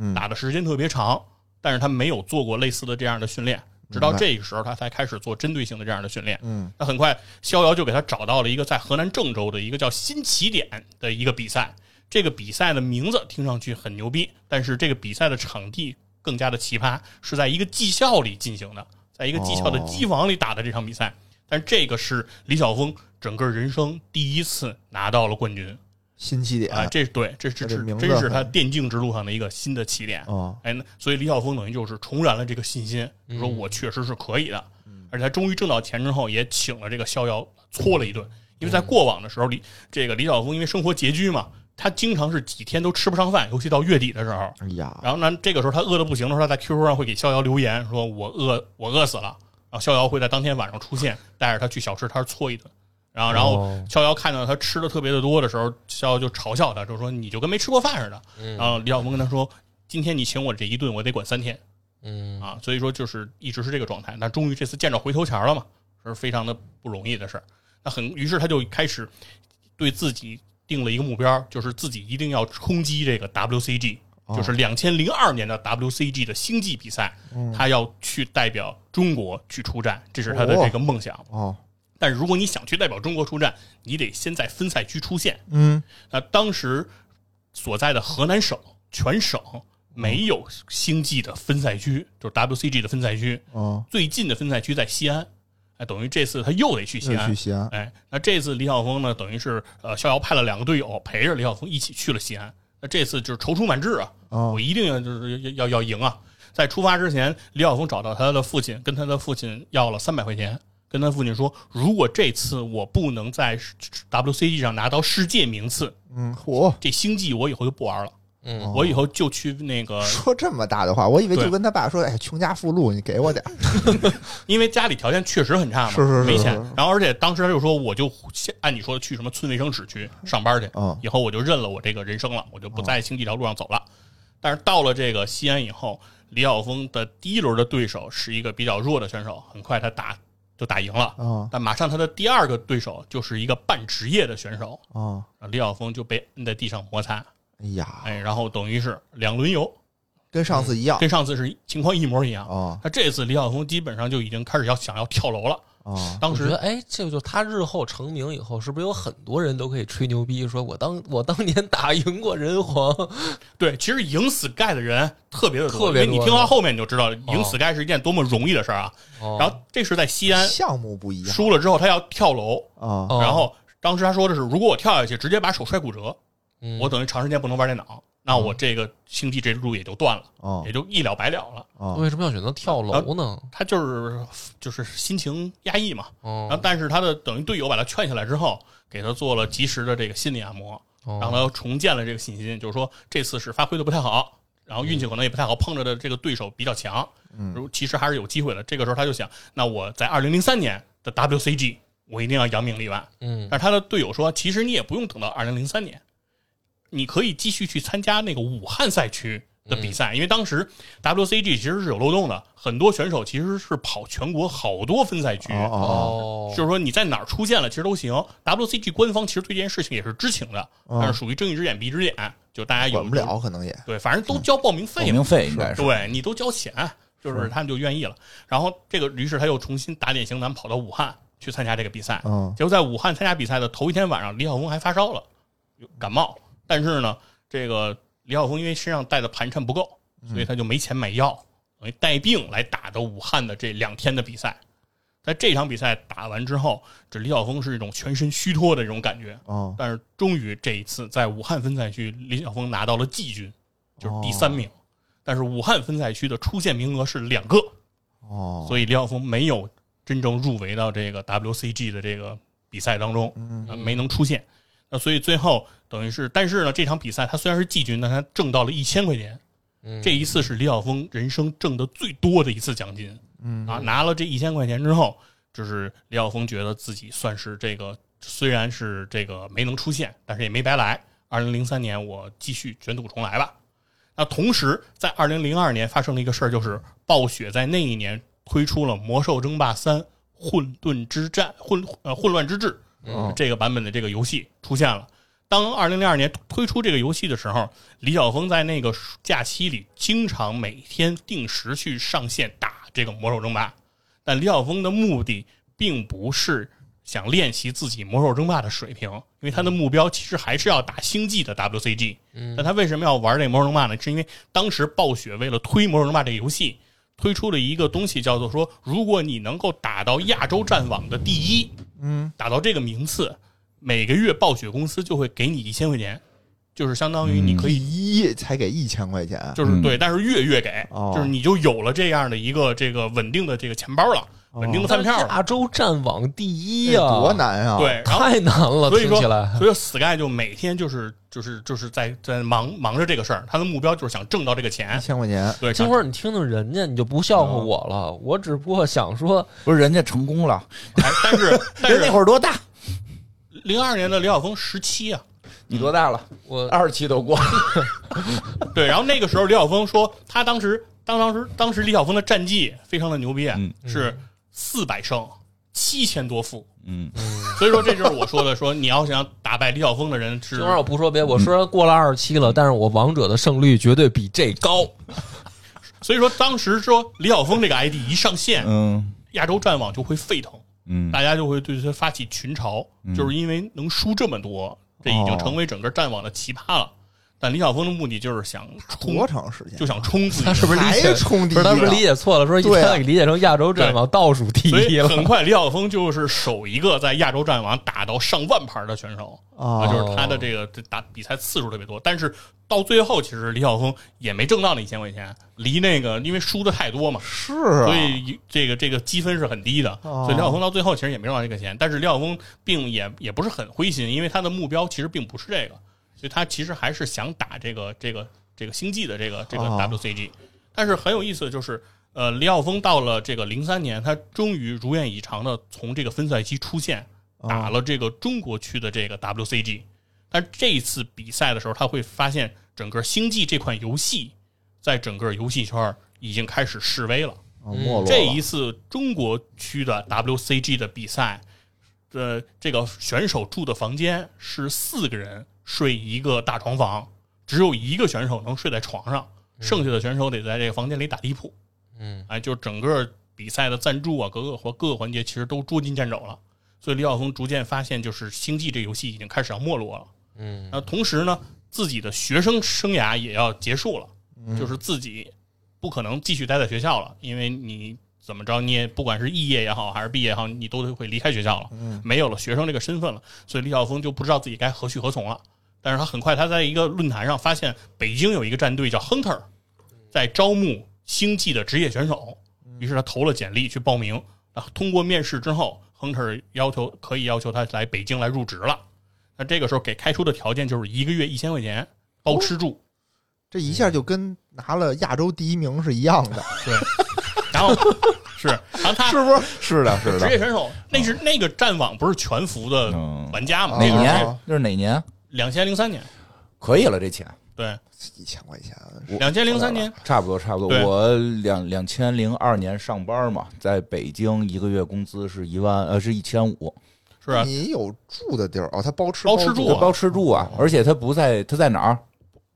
嗯
打的时间特别长，但是他没有做过类似的这样的训练。直到这个时候，他才开始做针对性的这样的训练。
嗯
那很快，逍遥就给他找到了一个在河南郑州的一个叫新起点的一个比赛。这个比赛的名字听上去很牛逼，但是这个比赛的场地更加的奇葩，是在一个技校里进行的，在一个技校的机房里打的这场比赛。但这个是李晓峰整个人生第一次拿到了冠军
新起点
啊！这对，这是
这名字
真是他电竞之路上的一个新的起点。
啊，
哎，那所以李晓峰等于就是重燃了这个信心，说我确实是可以的。而且他终于挣到钱之后，也请了这个逍遥搓了一顿。因为在过往的时候，李这个李晓峰因为生活拮据嘛，他经常是几天都吃不上饭，尤其到月底的时候。
哎呀，
然后呢，这个时候他饿的不行的时候，他在 QQ 上会给逍遥留言，说我饿，我饿死了。然后逍遥会在当天晚上出现，带着他去小吃摊搓一顿。然后，然后
哦
逍遥看到他吃的特别的多的时候，逍遥就嘲笑他，就说你就跟没吃过饭似的。然后李晓峰跟他说，今天你请我这一顿，我得管三天。
嗯
啊，所以说就是一直是这个状态。那终于这次见着回头钱了嘛，是非常的不容易的事儿。那很，于是他就开始对自己定了一个目标，就是自己一定要冲击这个 WCG，、
哦
就是两千零二年的 WCG 的星际比赛，
嗯
他要去代表中国去出战，这是他的这个梦想。
哦，
但是如果你想去代表中国出战，你得先在分赛区出现。
嗯
那当时所在的河南省全省没有星际的分赛区，就是 WCG 的分赛区，
哦，
最近的分赛区在西安。哎，等于这次他又得去西安
去。西安，
哎，那这次李晓峰呢，等于是呃，逍遥派了两个队友陪着李晓峰一起去了西安。那这次就是踌躇满志啊，
哦
我一定要就是要要要赢啊！在出发之前，李晓峰找到他的父亲，跟他的父亲要了三百块钱，跟他父亲说，如果这次我不能在 WCG 上拿到世界名次，
嗯，嚯，
这星际我以后就不玩了，
嗯。
我以后就去那个，
说这么大的话，我以为就跟他爸说，哎，穷家富路，你给我点儿，
因为家里条件确实很差嘛，
是是是
没钱。然后而且当时他就说，我就先按你说的去什么村卫生室去上班去，
嗯。
以后我就认了我这个人生了，我就不在星际这条路上走了。但是到了这个西安以后，李晓峰的第一轮的对手是一个比较弱的选手，很快他打就打赢了。
啊
但马上他的第二个对手就是一个半职业的选手，
啊，
李晓峰就被摁在地上摩擦，
哎呀，
哎，然后等于是两轮游，
跟上次一样
跟上次是情况一模一样。
啊
那这次李晓峰基本上就已经开始要想要跳楼了。
啊，
当时
我觉得，哎，这个就他日后成名以后，是不是有很多人都可以吹牛逼，说我当我当年打赢过人皇？
对，其实赢 Sky 的人特别的多，
特别多
因为你听到后面你就知道，赢
哦
Sky 是一件多么容易的事儿啊。
哦。
然后这是在西安
项目不一样。
输了之后，他要跳楼，
啊。
哦。
然后当时他说的是，如果我跳下去，直接把手摔骨折，
嗯。
我等于长时间不能玩电脑，那我这个星际这路也就断了，
啊
也就一了百了了。
啊
为什么要选择跳楼呢？
他就是就是心情压抑嘛，然后
哦，
但是他的等于队友把他劝下来之后，给他做了及时的这个心理按摩，
哦
让他重建了这个信心，就是说这次是发挥的不太好，然后运气可能也不太好，碰着的这个对手比较强，
嗯，
其实还是有机会的。这个时候他就想，那我在二零零三年的 WCG 我一定要扬名立万。
嗯
但是他的队友说，其实你也不用等到二零零三年，你可以继续去参加那个武汉赛区的比赛，因为当时 WCG 其实是有漏洞的，很多选手其实是跑全国好多分赛区。
哦
就是说你在哪儿出现了，其实都行。WCG 官方其实对这件事情也是知情的，
哦
但是属于睁一只眼闭一只眼，就大家有
管不了，可能也
对，反正都交报名费嘛，
报名费应该是
对你都交钱，就是他们就愿意了。然后这个于是他又重新打点行囊跑到武汉去参加这个比赛。
嗯
结果在武汉参加比赛的头一天晚上，李晓峰还发烧了，感冒。但是呢，这个李晓峰因为身上带的盘缠不够，所以他就没钱买药，等于带病来打的武汉的这两天的比赛。在这场比赛打完之后，这李晓峰是一种全身虚脱的这种感觉。
哦
但是终于这一次在武汉分赛区，李晓峰拿到了季军，就是第三名。但是武汉分赛区的出线名额是两个，
哦，
所以李晓峰没有真正入围到这个 WCG 的这个比赛当中，没能出现。那所以最后等于是，但是呢，这场比赛他虽然是季军，但他挣到了一千块钱。
嗯
这一次是李晓峰人生挣的最多的一次奖金。
嗯
啊，拿了这一千块钱之后，就是李晓峰觉得自己算是这个，虽然是这个没能出现，但是也没白来。二零零三年我继续卷土重来吧。那同时，在二零零二年发生了一个事儿，就是暴雪在那一年推出了《魔兽争霸三：混沌之战》混呃混乱之治
嗯
这个版本的这个游戏出现了。当二零零二年推出这个游戏的时候，李晓峰在那个假期里经常每天定时去上线打这个魔兽争霸。但李晓峰的目的并不是想练习自己魔兽争霸的水平，因为他的目标其实还是要打星际的 WCG。
嗯
但他为什么要玩这魔兽争霸呢？是因为当时暴雪为了推魔兽争霸这个游戏，推出了一个东西，叫做说，如果你能够打到亚洲战网的第一，
嗯。
打到这个名次，每个月暴雪公司就会给你一千块钱，就是相当于你可以，
一才给一千块钱，
就是对，但是月月给，
哦。
就是你就有了这样的一个这个稳定的这个钱包了，稳定的饭票了。
亚洲战网第一
这
呀，
多难啊！
对，
太难了，
所以说
听起来，
所以说 Sky 就每天就是就是就是在在忙忙着这个事儿，他的目标就是想挣到这个
一
钱。
千块钱，
对，
金花，你听听人家，你就不笑话我了。我只不过想说，
不是人家成功了，
哎但是 但
是那会儿多大？
零二年的李晓峰十七啊，
你多大了？
我
二十七都过。
对，然后那个时候李晓峰说，他当时当当时当时李晓峰的战绩非常的牛逼，啊
嗯
是四百胜七千多负。
嗯，
所以说，这就是我说的，说你要想打败李晓峰的人是
这玩意儿我不说别的，我虽然过了二十七了，但是我王者的胜率绝对比这高。
所以说，当时说李晓峰这个 ID 一上线，
嗯
亚洲战网就会沸腾，
嗯
大家就会对他发起群嘲，就是因为能输这么多，这已经成为整个战网的奇葩了。但李晓峰的目的就是想
多，长时间？
就想冲自己
他，是不是理解
还冲第一
不是他是不是理解错了？说
对啊
他给理解成亚洲战网倒数第一了。
很快李晓峰就是首一个在亚洲战网打到上万盘的选手
啊
就是他的这个打比赛次数特别多，但是到最后其实李晓峰也没挣到那一千块钱，离那个因为输的太多嘛，
是啊，
所以这个这个积分是很低的，
哦
所以李晓峰到最后其实也没挣到这个钱。但是李晓峰并也也不是很灰心，因为他的目标其实并不是这个，所以他其实还是想打这个这个这个星际的这个这个
哦
WCG。但是很有意思的就是，呃，李晓峰到了这个零三年，他终于如愿以偿的从这个分赛期出现，打了这个中国区的这个 WCG。但这一次比赛的时候，他会发现整个星际这款游戏在整个游戏圈已经开始示威了。这一次中国区的 WCG 的比赛，的，这个选手住的房间是四个人睡一个大床房，只有一个选手能睡在床上，剩下的选手得在这个房间里打地铺。
嗯，
哎，就整个比赛的赞助啊，各个或各个环节其实都捉襟见肘了。所以李晓峰逐渐发现，就是星际这游戏已经开始要没落了。
嗯，
那同时呢，自己的学生生涯也要结束了，就是自己不可能继续待在学校了，因为你怎么着，你也不管是肄业也好，还是毕业也好，你都会离开学校了，没有了学生这个身份了，所以李晓峰就不知道自己该何去何从了。但是他很快，他在一个论坛上发现，北京有一个战队叫 Hunter，在招募星际的职业选手，于是他投了简历去报名。啊，通过面试之后，Hunter 要求可以要求他来北京来入职了。那这个时候给开出的条件就是一个月一千块钱，包吃住。
这一下就跟拿了亚洲第一名是一样的，
对，然后 是，然后他
是不是？
是的，是的。
职业选手，那是那个战网不是全服的
嗯
玩家嘛？
啊
那个
哪年？那是哪年？
两千零三年，
可以了，这钱。
对，
一千块钱，
两千零三年，
差不多，差不多。
对。
我两两千零二年上班嘛，在北京一个月工资是一万，呃，是一千五，
是啊？
你有住的地儿哦，他包吃住
包吃住啊。
包吃住啊，而且他不在，他在哪儿？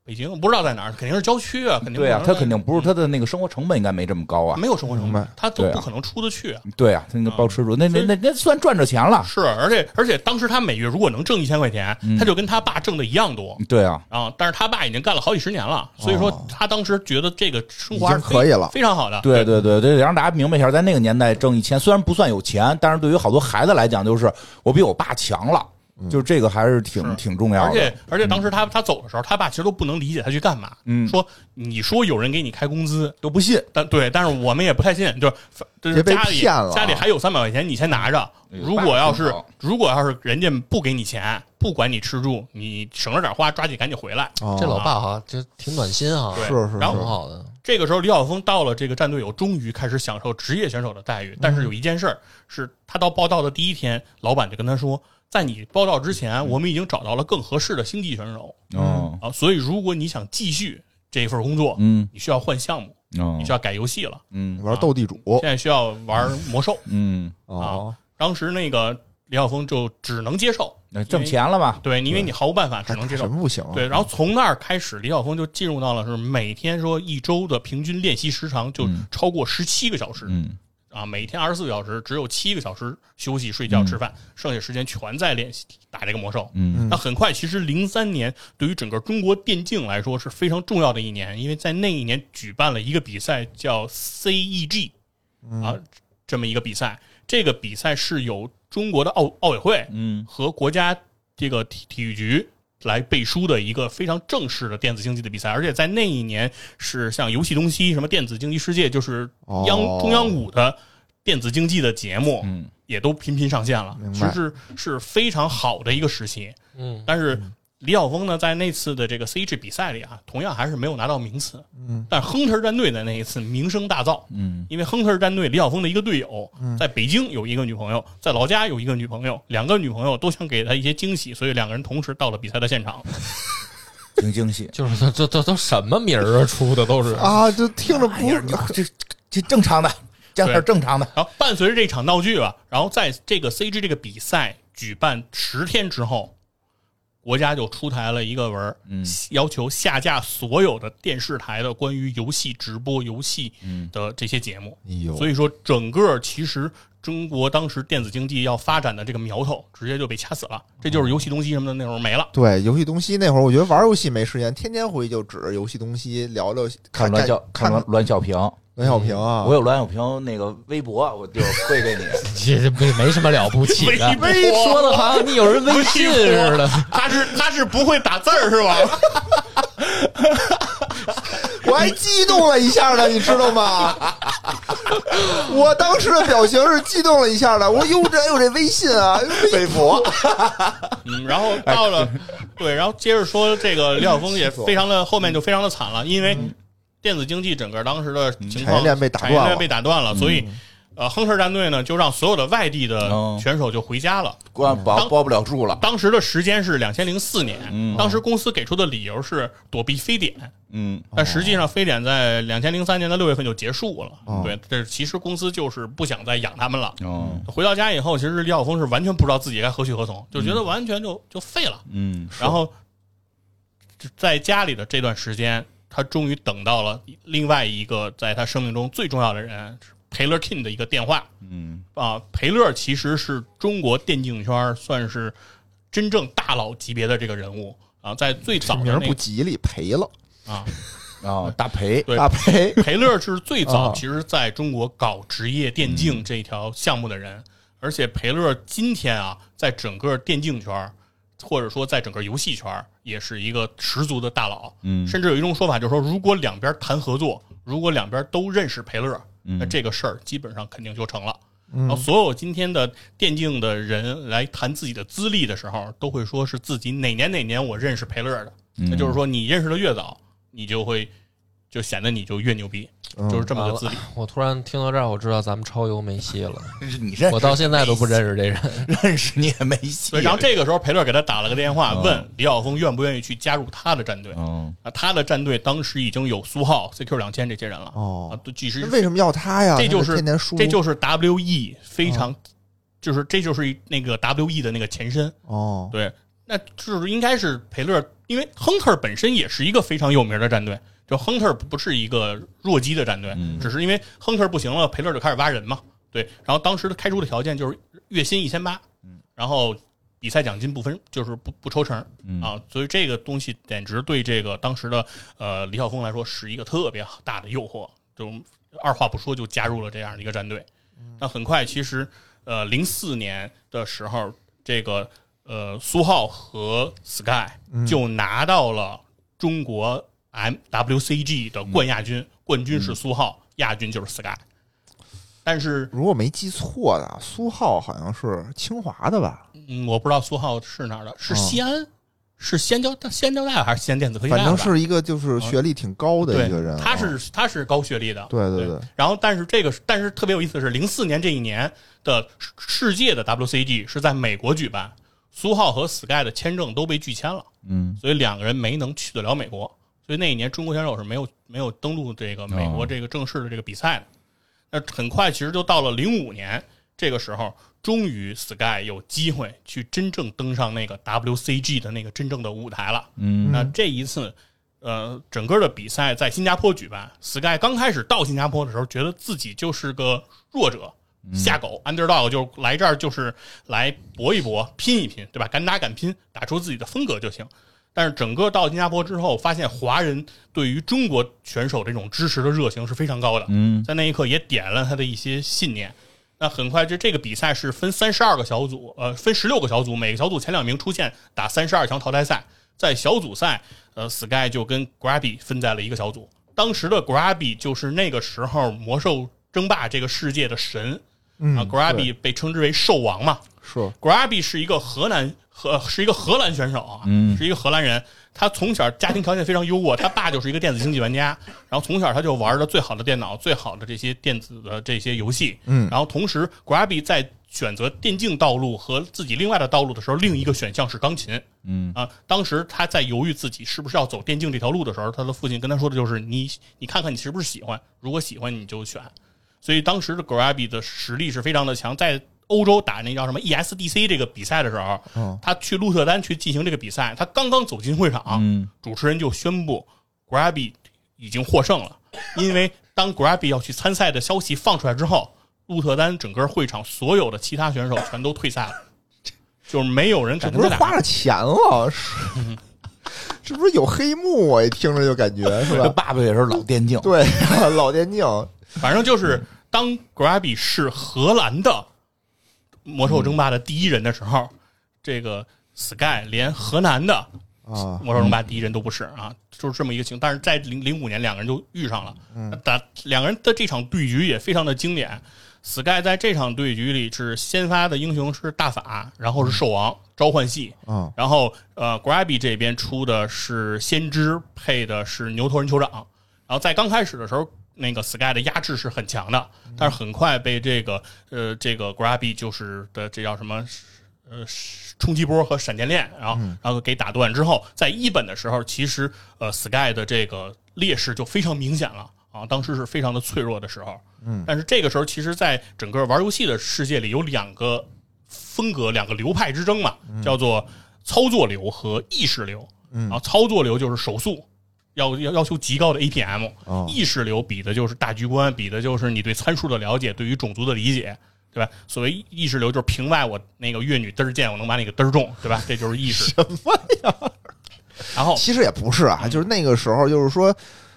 北京不知道在哪儿，肯定是郊区啊，肯定
对啊，他肯定不是他的那个生活成本应该没这么高啊。
没有生活成本他都不可能出得去啊。
对啊，他那个包吃住，那那那那算赚着钱了。
是，而且而且当时他每月如果能挣一千块钱，
嗯
他就跟他爸挣的一样多
对啊，
啊。但是他爸已经干了好几十年了，所以说
哦
他当时觉得这个生活还是
可以了。
非常好的。
对对对对，得让大家明白一下，在那个年代挣一千，虽然不算有钱，但是对于好多孩子来讲，就是我比我爸强了，就是这个还是挺
是
挺重要的。
而且而且当时他他走的时候，他爸其实都不能理解他去干嘛。
嗯
说你说有人给你开工资，
都不信，
但对，但是我们也不太信，就是就是
被
家里
骗了啊
家里还有三百块钱，你先拿着。
哎
如果要是如果要是人家不给你钱，不管你吃住，你省着点花，抓紧赶紧回来。
哦
这老爸哈，这挺暖心哈，
对，
是是
然后
挺好的。
这个时候，李晓峰到了这个战队友，终于开始享受职业选手的待遇。但是有一件事儿，是他到报道的第一天，老板就跟他说，在你报道之前，我们已经找到了更合适的星际选手
嗯
啊，所以如果你想继续这一份工作，
嗯
你需要换项目，
嗯
你需要改游戏了，
嗯
玩斗地主
现在需要玩魔兽。
嗯，
哦，
当时那个李晓峰就只能接受，
那挣钱了嘛？
对，因为你毫无办法，只能接受
什。么不行啊？
对，然后从那儿开始，李晓峰就进入到了是每天说一周的平均练习时长就
嗯
超过十七个小时、
嗯
啊，每天二十四个小时，只有七个小时休息、睡觉、吃饭，剩下时间全在练习打这个魔兽。
嗯
那很快，其实零三年对于整个中国电竞来说是非常重要的一年，因为在那一年举办了一个比赛叫 CEG 啊，这么一个比赛。这个比赛是由中国的奥奥委会
嗯
和国家这个体体育局来背书的一个非常正式的电子竞技的比赛，而且在那一年是像游戏东西、什么电子竞技世界，就是央、
哦。
中央五的电子竞技的节目，
嗯。
也都频频上线了，其实是是非常好的一个时期。
嗯，
但是李晓峰呢，在那次的这个 CG 比赛里啊，同样还是没有拿到名次。
嗯，
但亨特战队的那一次名声大噪，
嗯
因为亨特战队李晓峰的一个队友在北京有一个女朋友，在老家有一个女朋友，两个女朋友都想给他一些惊喜，所以两个人同时到了比赛的现场。
挺惊喜。
就是这这这都什么名儿啊？出的都是
啊，这听着不
哎呀，你这这正常的，讲点正常的。
然后伴随着这场闹剧吧，然后在这个 CG 这个比赛举办十天之后，国家就出台了一个文儿，
嗯
要求下架所有的电视台的关于游戏直播、游戏
嗯
的这些节目。所以说，整个其实中国当时电子竞技要发展的这个苗头，直接就被掐死了。这就是游戏东西什么的那会儿没了。
对游戏东西那会儿，我觉得玩游戏没时间，天天回去就指着游戏东西聊聊，看
看栾小
看
栾小平，
栾小平啊，
我有栾小平那个微博，我就推给你。
这这没没什么了不起的，
微博
说的好像你有人微信似的。
他是他是不会打字儿是吧？
我还激动了一下呢，你知道吗？我当时的表情是激动了一下的。我说：“哟，这还有这微信啊，
微博，
嗯，然后到了对，然后接着说这个李晓峰也非常的后面就非常的惨了，因为电子竞技整个当时的情况
产业链被打断了
产业链被打断了，所以呃，亨特战队呢就让所有的外地的
哦。
选手就回家了。
关包包不了住了。
当时的时间是两千零四年，
嗯。
当时公司给出的理由是躲避非典，
嗯。
但实际上非典在两千零三年的六月份就结束了。
哦。
对，这其实公司就是不想再养他们了。
哦。
回到家以后，其实李晓峰是完全不知道自己该何去何从，就觉得完全就就废了。
嗯。
然后在家里的这段时间，他终于等到了另外一个在他生命中最重要的人裴乐 King 的一个电话。
嗯。
啊。裴乐其实是中国电竞圈算是真正大佬级别的这个人物。啊，在最早的
名不吉利，赔了。
啊，
哦，大培
对。
大赔，
裴乐是最早
啊。
其实在中国搞职业电竞这条项目的人，而且培乐今天啊，在整个电竞圈或者说在整个游戏圈儿也是一个十足的大佬。
嗯
甚至有一种说法就是说，如果两边谈合作，如果两边都认识裴乐，那这个事儿基本上肯定就成了。然后所有今天的电竞的人来谈自己的资历的时候，都会说是自己哪年哪年我认识裴乐的。那就是说，你认识的越早，你就会就显得你就越牛逼，
嗯
就是这么个资历。
我突然听到这儿，我知道咱们超游没戏了。
你认
我到现在都不认识这人。
认识你也没戏。
然后这个时候裴乐给他打了个电话，
嗯
问李晓峰愿不愿意去加入他的战队。
嗯
啊，他的战队当时已经有苏浩、CQ 两千这些人了。
哦
啊，都几
十为什么要他呀？
这就是
天天输，
这就是 WE 非常，就是这就是那个 WE 的那个前身。
哦，
对，那就是应该是裴乐，因为亨特本身也是一个非常有名的战队。就亨特不是一个弱鸡的战队，
嗯
只是因为亨特不行了，裴乐就开始挖人嘛。对，然后当时的开出的条件就是月薪一千八，然后比赛奖金不分，就是不不抽成
嗯
啊，所以这个东西简直对这个当时的呃李晓峰来说是一个特别大的诱惑，就二话不说就加入了这样的一个战队。那很快，其实呃零四年的时候，这个呃苏浩和 Sky 就拿到了中国 MWCG 的冠亚军，冠军是苏浩，亚军就是 Sky。但是，
如果没记错的，苏浩好像是清华的吧？
嗯，我不知道苏浩是哪儿的，是
哦
西安，是西安交西安交大还是西安电子科技大吧？
反正是一个就是学历挺高的一个人
他是他是高学历的，对
对对。对。
然后，但是这个但是特别有意思的是，零四年这一年的世世界的 WCG 是在美国举办，苏浩和 Sky 的签证都被拒签了，
嗯。
所以两个人没能去得了美国，所以那一年中国选手是没有没有登陆这个美国
哦
这个正式的这个比赛的。那很快其实就到了零五年，这个时候终于 Sky 有机会去真正登上那个 WCG 的那个真正的舞台了。
嗯
那这一次，呃，整个的比赛在新加坡举办。Sky 刚开始到新加坡的时候，觉得自己就是个弱者、下狗、underdog，就来这儿就是来搏一搏、拼一拼，对吧？敢打敢拼，打出自己的风格就行。但是整个到新加坡之后，发现华人对于中国选手这种支持的热情是非常高的。
嗯
在那一刻也点了他的一些信念。那很快，这这个比赛是分三十二个小组，呃，分十六个小组，每个小组前两名出现打三十二强淘汰赛。在小组赛，呃，Sky 就跟 Grabby 分在了一个小组。当时的 Grabby 就是那个时候魔兽争霸这个世界的神
嗯
啊，Grabby 被称之为兽王嘛。
是
Grabby 是一个荷兰荷是一个荷兰选手啊，
嗯
是一个荷兰人。他从小家庭条件非常优渥，他爸就是一个电子竞技玩家，然后从小他就玩的最好的电脑、最好的这些电子的这些游戏。
嗯
然后同时 Grabby 在选择电竞道路和自己另外的道路的时候，另一个选项是钢琴。
嗯
啊，当时他在犹豫自己是不是要走电竞这条路的时候，他的父亲跟他说的就是你你看看你是不是喜欢，如果喜欢你就选。所以当时的 Grabi 的实力是非常的强，在欧洲打那叫什么 ESDC 这个比赛的时候，
嗯
他去鹿特丹去进行这个比赛，他刚刚走进会场，
嗯
主持人就宣布 g r a b y 已经获胜了，因为当 g r a b y 要去参赛的消息放出来之后，鹿特丹整个会场所有的其他选手全都退赛了，就是没有人
这不
敢跟他打。
是花了钱了？是，这不是有黑幕？我一听着就感觉是吧？
爸爸也是老电竞，
对，老电竞，
反正就是当 g r a b y 是荷兰的魔兽争霸的第一人的时候，这个 Sky 连河南的
啊，
魔兽争霸第一人都不是啊，就是这么一个情况。但是在零零五年，两个人就遇上了，打两个人的这场对局也非常的经典。Sky 在这场对局里是先发的英雄是大法，然后是兽王召唤系，
嗯，
然后呃 Grabby 这边出的是先知，配的是牛头人酋长。然后在刚开始的时候，那个 Sky 的压制是很强的，但是很快被这个呃这个 Grabby 就是的这叫什么呃冲击波和闪电链，然后然后给打断之后，在一本的时候，其实呃 Sky 的这个劣势就非常明显了啊，当时是非常的脆弱的时候。
嗯，
但是这个时候，其实，在整个玩游戏的世界里，有两个风格、两个流派之争嘛，叫做操作流和意识流。
嗯
然后，操作流就是手速，要要要求极高的 APM，、
哦
意识流比的就是大局观，比的就是你对参数的了解，对于种族的理解，对吧？所谓意识流就是屏外我那个越女嘚儿贱，我能把你给嘚儿中，对吧？这就是意识。什么呀？然后
其实也不是啊，就是那个时候，就是说，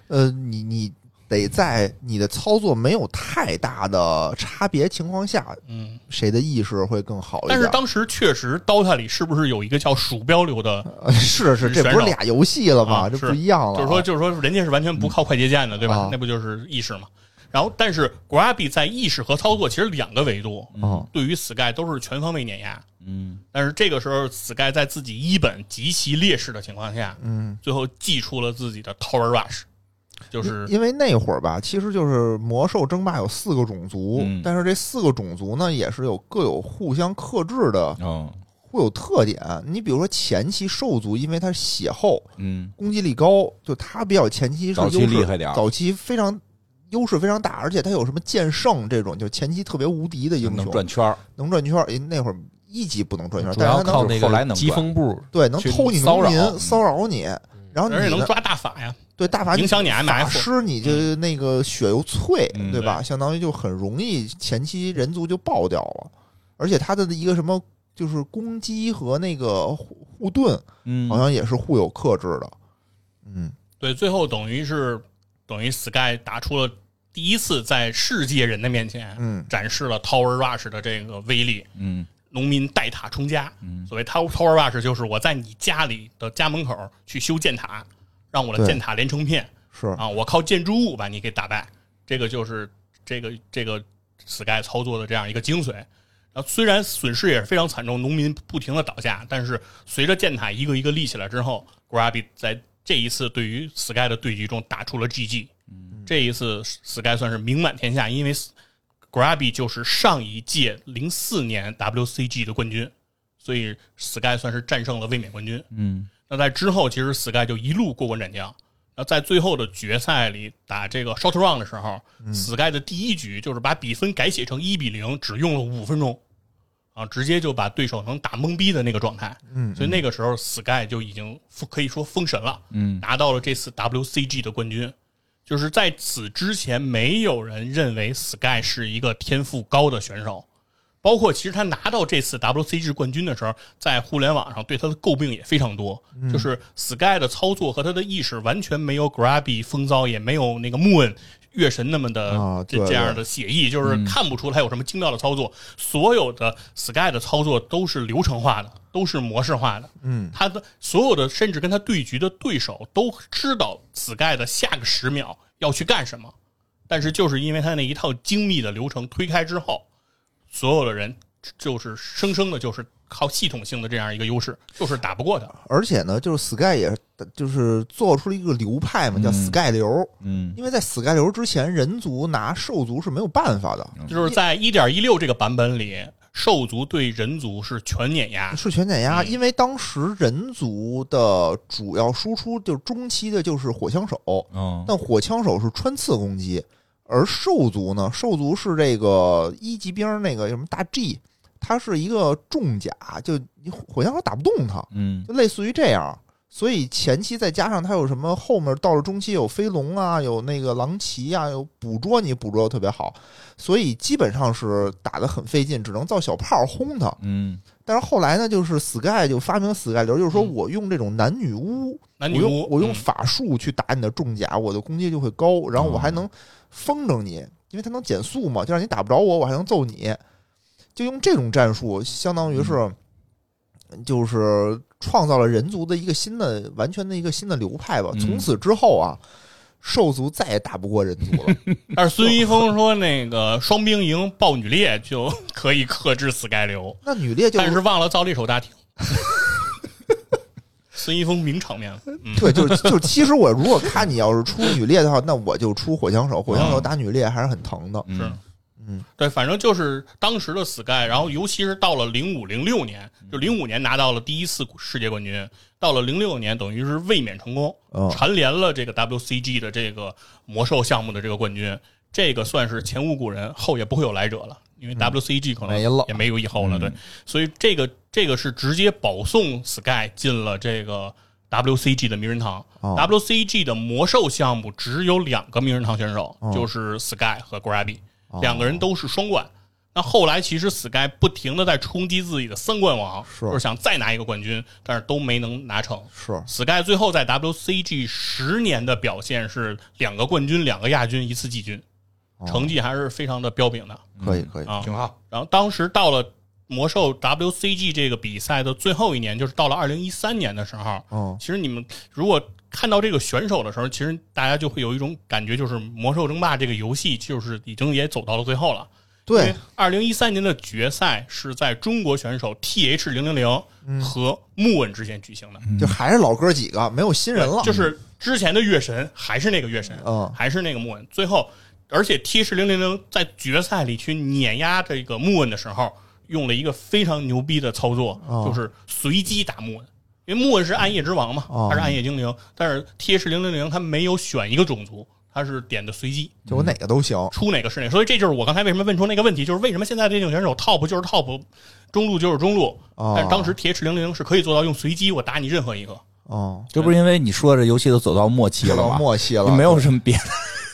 呃，你你得在你的操作没有太大的差别情况下，
嗯，
谁的意识会更好一点？
但是当时确实 DOTA 里是不是有一个叫鼠标流的？
呃是是，这不是俩游戏了吗？这不一样了啊。
就是说，就是说，人家是完全不靠快捷键的，对吧？
啊
那不就是意识嘛？然后，但是 g r a b y 在意识和操作其实两个维度，
嗯
对于 Sky 都是全方位碾压。
嗯
但是这个时候，Sky 在自己一本极其劣势的情况下，
嗯，
最后祭出了自己的 Tower Rush，就是
因为那会儿吧，其实就是魔兽争霸有四个种族，
嗯
但是这四个种族呢，也是有各有互相克制的，
哦
互有特点。你比如说前期兽族，因为它血厚，
嗯
攻击力高，就它比较前期是
早期
优势
厉害点儿
早期非常优势非常大，而且它有什么剑圣这种，就前期特别无敌的英
能
雄，
转圈儿，
能转圈儿。诶那会儿一级不能转圈儿，
主要
但是它能
靠那个疾
后来能转
风步，
对能偷你
骚扰
农民，
嗯
骚扰你，然后你呢
而且能抓大法呀，
对大法
影响你
法
MF
师，你就那个血又脆，
嗯
对吧？相当于就很容易前期人族就爆掉了，而且他的一个什么就是攻击和那个护护盾，
嗯。
好像也是互有克制的。嗯。
对，最后等于是等于 Sky 打出了第一次在世界人的面前
嗯。
展示了 Tower Rush 的这个威力，
嗯
农民带塔冲家。
嗯
所谓 Tower Tower Rush 就是我在你家里的家门口去修建塔，让我的建塔连成片
是
啊，我靠建筑物把你给打败。这个就是这个这个 Sky 操作的这样一个精髓。然后虽然损失也是非常惨重，农民不停的倒下，但是随着建塔一个一个立起来之后，Grabi 在这一次对于 Sky 的对局中打出了 GG。这一次 Sky 算是名满天下，因为 Grabi 就是上一届零四年 WCG 的冠军，所以 Sky 算是战胜了卫冕冠军。
嗯
那在之后，其实 Sky 就一路过关斩将。那在最后的决赛里打这个 Short Run 的时候、s k y 的第一局就是把比分改写成一比零，只用了五分钟，啊，直接就把对手能打懵逼的那个状态。
嗯，
所以那个时候 Sky 就已经可以说封神了，
嗯
拿到了这次 WCG 的冠军。就是在此之前，没有人认为 Sky 是一个天赋高的选手，包括其实他拿到这次 WCG 冠军的时候，在互联网上对他的诟病也非常多，就是 Sky 的操作和他的意识完全没有 Grabby 风骚，也没有那个 Moon 月神那么的这这样的写意，就是看不出他有什么精妙的操作。所有的 Sky 的操作都是流程化的，都是模式化的。
嗯，
他的所有的甚至跟他对局的对手都知道 Sky 的下个十秒要去干什么，但是就是因为他那一套精密的流程推开之后，所有的人就是生生的就是靠系统性的这样一个优势，就是打不过他。
而且呢，就是 Sky 也就是做出了一个流派嘛，叫
嗯
Sky 流。
嗯
因为在 Sky 流之前，人族拿兽族是没有办法的，
就是在一点一六这个版本里，兽族对人族是全碾压。
是全碾压。
嗯
因为当时人族的主要输出就是中期的就是火枪手，
嗯
但火枪手是穿刺攻击，而兽族呢，兽族是这个一级兵那个什么大 G，它是一个重甲，就你火枪手打不动它，
嗯
就类似于这样。所以前期再加上它有什么，后面到了中期有飞龙啊，有那个狼骑啊，有捕捉你捕捉的特别好，所以基本上是打得很费劲，只能造小炮轰它。
嗯
但是后来呢，就是 Sky 就发明 Sky 流，就是说
嗯
我用这种男女巫，
男女巫，
我用我用
嗯
法术去打你的重甲，我的攻击就会高，然后我还
哦
能风筝你，因为它能减速嘛，就让你打不着我，我还能揍你。就用这种战术，相当于是
嗯
就是创造了人族的一个新的、完全的一个新的流派吧。
嗯
从此之后啊，兽族再也打不过人族了。
但是孙一峰说那个双兵营爆女猎就可以克制死盖流，
那女猎就
但是忘了造猎手大厅。孙一峰名场面了，嗯，
对，就就其实我如果看你要是出女猎的话，那我就出火枪手。火枪手打女猎还是很疼的。
嗯
是
嗯。
对，反正就是当时的 Sky，然后尤其是到了零五零六年，就零五年拿到了第一次世界冠军，到了零六年等于是卫冕成功，
嗯
蝉联了这个 WCG 的这个魔兽项目的这个冠军，这个算是前无古人，后也不会有来者了，因为 WCG 可能也没有以后了，
嗯。
对，所以这个这个是直接保送 Sky 进了这个 WCG 的名人堂。
哦。
WCG 的魔兽项目只有两个名人堂选手，
哦。
就是 Sky 和 Grabby，、
哦
两个人都是双冠。那后来其实 Sky 不停的在冲击自己的三冠王，
是
就是想再拿一个冠军，但是都没能拿成。
是
Sky 最后在 WCG 十年的表现是两个冠军、两个亚军、一次季军，
哦
成绩还是非常的彪炳的
可以可以。
啊。
挺好。
然后当时到了魔兽 WCG 这个比赛的最后一年，就是到了二零一三年的时候，
嗯
其实你们如果看到这个选手的时候，其实大家就会有一种感觉，就是魔兽争霸这个游戏就是已经也走到了最后了。
对，，
二零一三年的决赛是在中国选手 TH 零零零
嗯
和木恩之间举行的，
就还是老哥几个，没有新人了。
就是之前的月神还是那个月神，
嗯
还是那个木恩。最后，而且 TH 零零零在决赛里去碾压这个木恩的时候，用了一个非常牛逼的操作，
哦
就是随机打木恩。因为木恩是暗夜之王嘛，
哦
他是暗夜精灵，但是 TH 零零零他没有选一个种族，他是点的随机，
就我哪个都行。
出哪个是哪个。所以这就是我刚才为什么问出那个问题，就是为什么现在这种选手 top 就是 top，中路就是中路，
哦
但是当时 TH 零零是可以做到用随机我打你任何一个。
哦，
这不是因为你说这游戏都走到末期了
到
吗？
末期了，
没有什么别的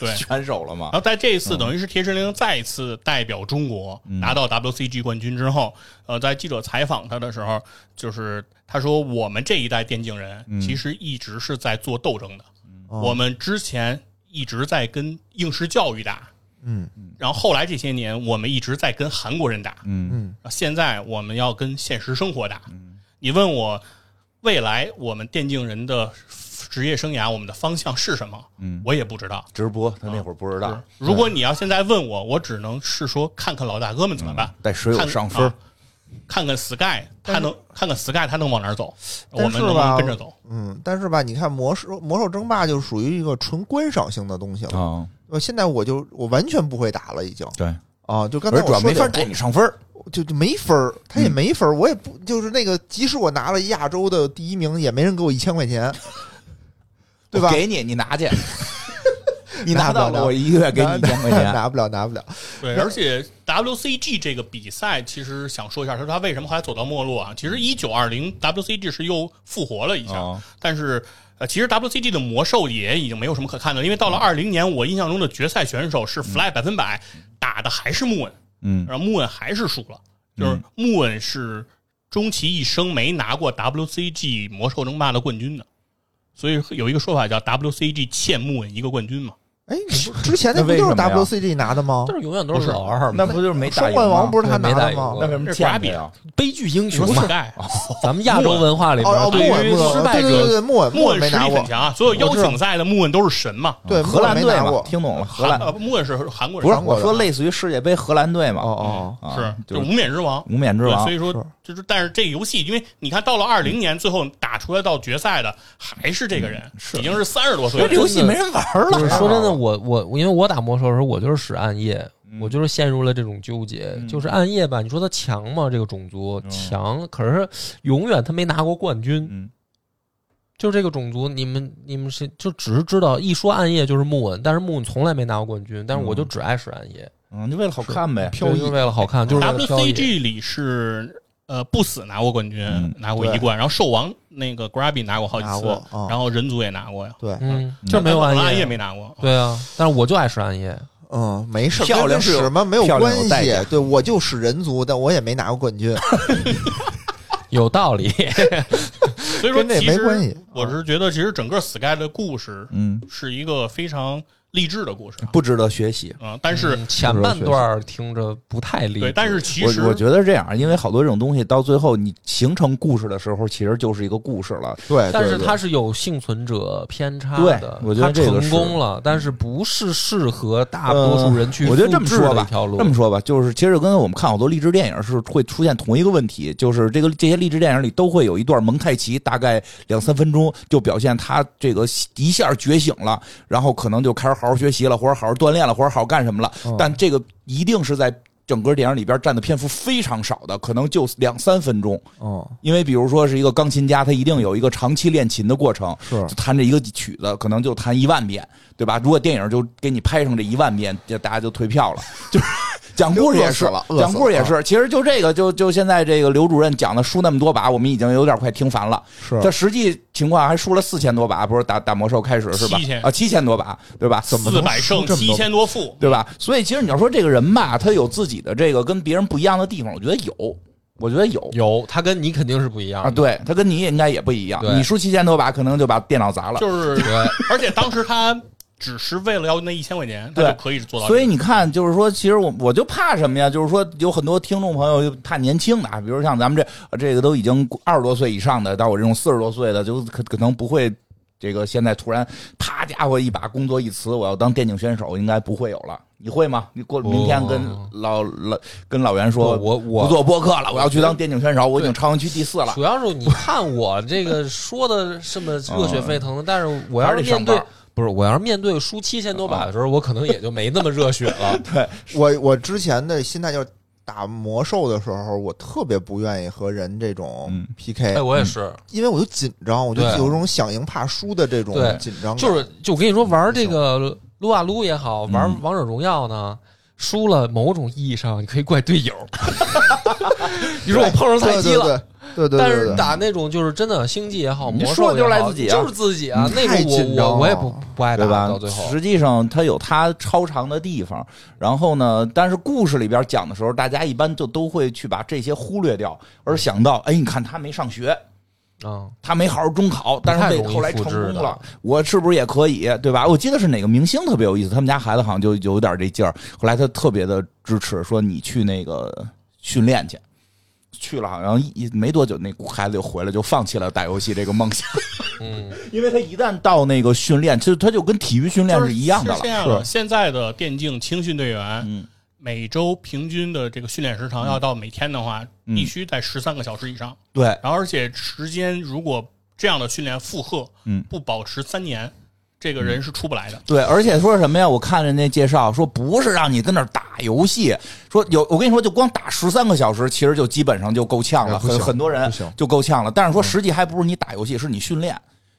对。
选手了嘛。
然？后在这一次，等于是铁石零再一次代表中国
嗯。
拿到 WCG 冠军之后，呃，在记者采访他的时候，就是他说我们这一代电竞人
嗯。
其实一直是在做斗争的，
哦。
我们之前一直在跟应试教育打，
嗯。
然后后来这些年我们一直在跟韩国人打，
嗯。
嗯。
现在我们要跟现实生活打。你问我未来我们电竞人的职业生涯，我们的方向是什么？
嗯，
我也不知道。
直播他那会儿不知道。
是，如果你要现在问我，我只能是说看看老大哥们怎么办，
带水友上分
啊，看看 Sky 他能看看 Sky 他能往哪儿走，我们能不能跟着走？
嗯，但是吧，你看魔兽魔兽争霸就属于一个纯观赏性的东西了。
啊，
呃，现在我就我完全不会打了，已经。
对，
啊，就刚
而
才我
没法带你上分儿。
就就没分儿，他也没分儿，我也不就是那个，即使我拿了亚洲的第一名，也没人给我一千块钱，对吧？
给你，你拿去，你拿到
了
了，我一个月给你一千块钱。
拿不了，拿不了。
对，而且 WCG 这个比赛，其实想说一下，他说他为什么后来走到没落啊？其实一九二零 WCG 是又复活了一下，
哦。
但是呃，其实 WCG 的魔兽也已经没有什么可看的，因为到了二零年，我印象中的决赛选手是 Fly 百分百，打的还是穆恩，
嗯。
然后穆恩还是输了，就是穆恩是终其一生没拿过 WCG 魔兽争霸的冠军的，所以有一个说法叫 WCG 欠穆恩一个冠军嘛。
哎，你不之前那不就是 WCG 拿的吗？
但是永远都是老二，
那不就是没打
冠王？不是他拿的吗
那为什么欠他呀？
悲剧英雄嘛。咱们亚洲文化里边，对于失败者，
对对对，穆恩
穆恩实
穆恩没拿过
力很，强啊，所有邀请赛的穆恩都是神嘛。
对，
荷兰队嘛
穆恩没拿过，。
听懂了，荷兰
呃，穆恩是韩国人，
不是我说类似于世界杯荷兰队嘛？
哦哦，
啊
是
就
就是无冕之王。
无冕之王
对所。以说
是
就是，但是这个游戏，因为你看到了二零年，最后打出来到决赛的还是这个人，已经是三十多岁
这。游戏没人玩了。
就是说真的，我我因为我打魔兽的时候，我就是使暗夜，
嗯
我就是陷入了这种纠结。
嗯
就是暗夜吧，你说它强吗？这个种族
嗯
强，可是永远他没拿过冠军。
嗯
就这个种族，你们你们是就只是知道一说暗夜就是木恩，但是木恩从来没拿过冠军，但是我就只爱使暗夜，
嗯，就为了好看呗。
飘逸
就是为了好看，就是。
WCG 里是呃不死拿过冠军，
嗯
拿过一冠，然后兽王那个 Grabby 拿过好几次然后人族也拿过呀，
对，
嗯，就没有暗
暗夜
夜。
没拿过。
对啊，但是我就爱使暗夜。
嗯，没事，
漂亮是
什么没有关系。对我就使人族，但我也没拿过冠军。
有道理，
所以说其实
没关系
我是觉得，其实整个 Sky 的故事
嗯，
是一个非常励志的故事啊。
不值得学习。
啊，但是
嗯前半段听着不太励志，
对，但是其实
我我觉得这样，因为好多这种东西到最后你形成故事的时候，其实就是一个故事了。
对，
但是它是有幸存者偏差
对
的，
我觉得
它成
这个成
功了，但是不是适合大多数人去
我觉得这么说吧。这么说吧，就是其实跟我们看好多励志电影是会出现同一个问题，就是这个这些励志电影里都会有一段蒙太奇，大概两三分钟，就表现他这个一下觉醒了，然后可能就开始好好学习了，或者好好锻炼了，或者好好干什么了。
嗯
但这个一定是在整个电影里边占的篇幅非常少的，可能就两三分钟。
哦，
因为比如说是一个钢琴家，他一定有一个长期练琴的过程，
是
弹这一个曲子，可能就弹一万遍，对吧？如果电影就给你拍成这一万遍，就大家就退票了。就是讲故事也是讲故事也是。其实就这个，就就现在这个刘主任讲的输那么多把，我们已经有点快听烦了。
是
他实际情况还输了四千多把，不是打打魔兽开始是吧
？7000
啊，七千多把，对吧？
怎么
四百胜七千多负，
对吧？所以其实你要说这个人吧，他有自己的这个跟别人不一样的地方，我觉得有，我觉得有。
有，他跟你肯定是不一样
啊，对他跟你应该也不一样，你输七千多把，可能就把电脑砸了。
就是
对，
而且当时他只是为了要那一千块钱，他
对
就可以做到。
所以你看，就是说，其实我我就怕什么呀？就是说，有很多听众朋友就怕年轻的啊，比如像咱们这这个都已经二十多岁以上的，到我这种四十多岁的，就可可能不会。这个现在突然，啪家伙一把工作一辞，我要当电竞选手，应该不会有了。你会吗？你过明天跟老老跟老袁说，
我我
不做播客了，我要去当电竞选手，我已经超人区第四了。
主要是你看我这个说的这么热血沸腾的，但是我要
是
面对
上班
不是我要是面对输七千多把的时候，我可能也就没那么热血了。
对我我之前的心态就是打魔兽的时候，我特别不愿意和人这种
嗯
PK，、
哎，我也是，
因为我就紧张，我就
对
有种想赢怕输的这种紧张感。
就是就我跟你说，玩这个撸啊撸也好，玩
嗯
王者荣耀呢。输了，某种意义上你可以怪队友。你说我碰上菜鸡了，
对对对对对，
但是打那种就是真的星际也好，
你
魔
兽就是
兽也好
赖自己啊
就是自己啊
嗯。
那
太
种我
紧张了
我我也不不爱打
对吧？
到最后。
实际上它有它超长的地方，然后呢，但是故事里边讲的时候，大家一般就都会去把这些忽略掉，而想到，哎，你看他没上学，
啊，
他没好好中考，但是被后来成功了，我是不是也可以？对吧？我记得是哪个明星特别有意思，他们家孩子好像就有点这劲儿，后来他特别的支持，说你去那个训练去。去了，好像一没多久，那孩子就回来，就放弃了打游戏这个梦想。
嗯，
因为他一旦到那个训练，其实他就跟体育训练
是
一样的了。
是这样的。现在的电竞青训队员
嗯，
每周平均的这个训练时长要到每天的话，
嗯
必须在十三个小时以上。
对，
然后而且时间如果这样的训练负荷，
嗯
不保持三年，这个人是出不来的。
对，而且说什么呀？我看人家介绍说，不是让你跟那儿打游戏，说有我跟你说，就光打十三个小时，其实就基本上就够呛了，很很多人就够呛了。但是说实际还不是你打游戏，是你训练。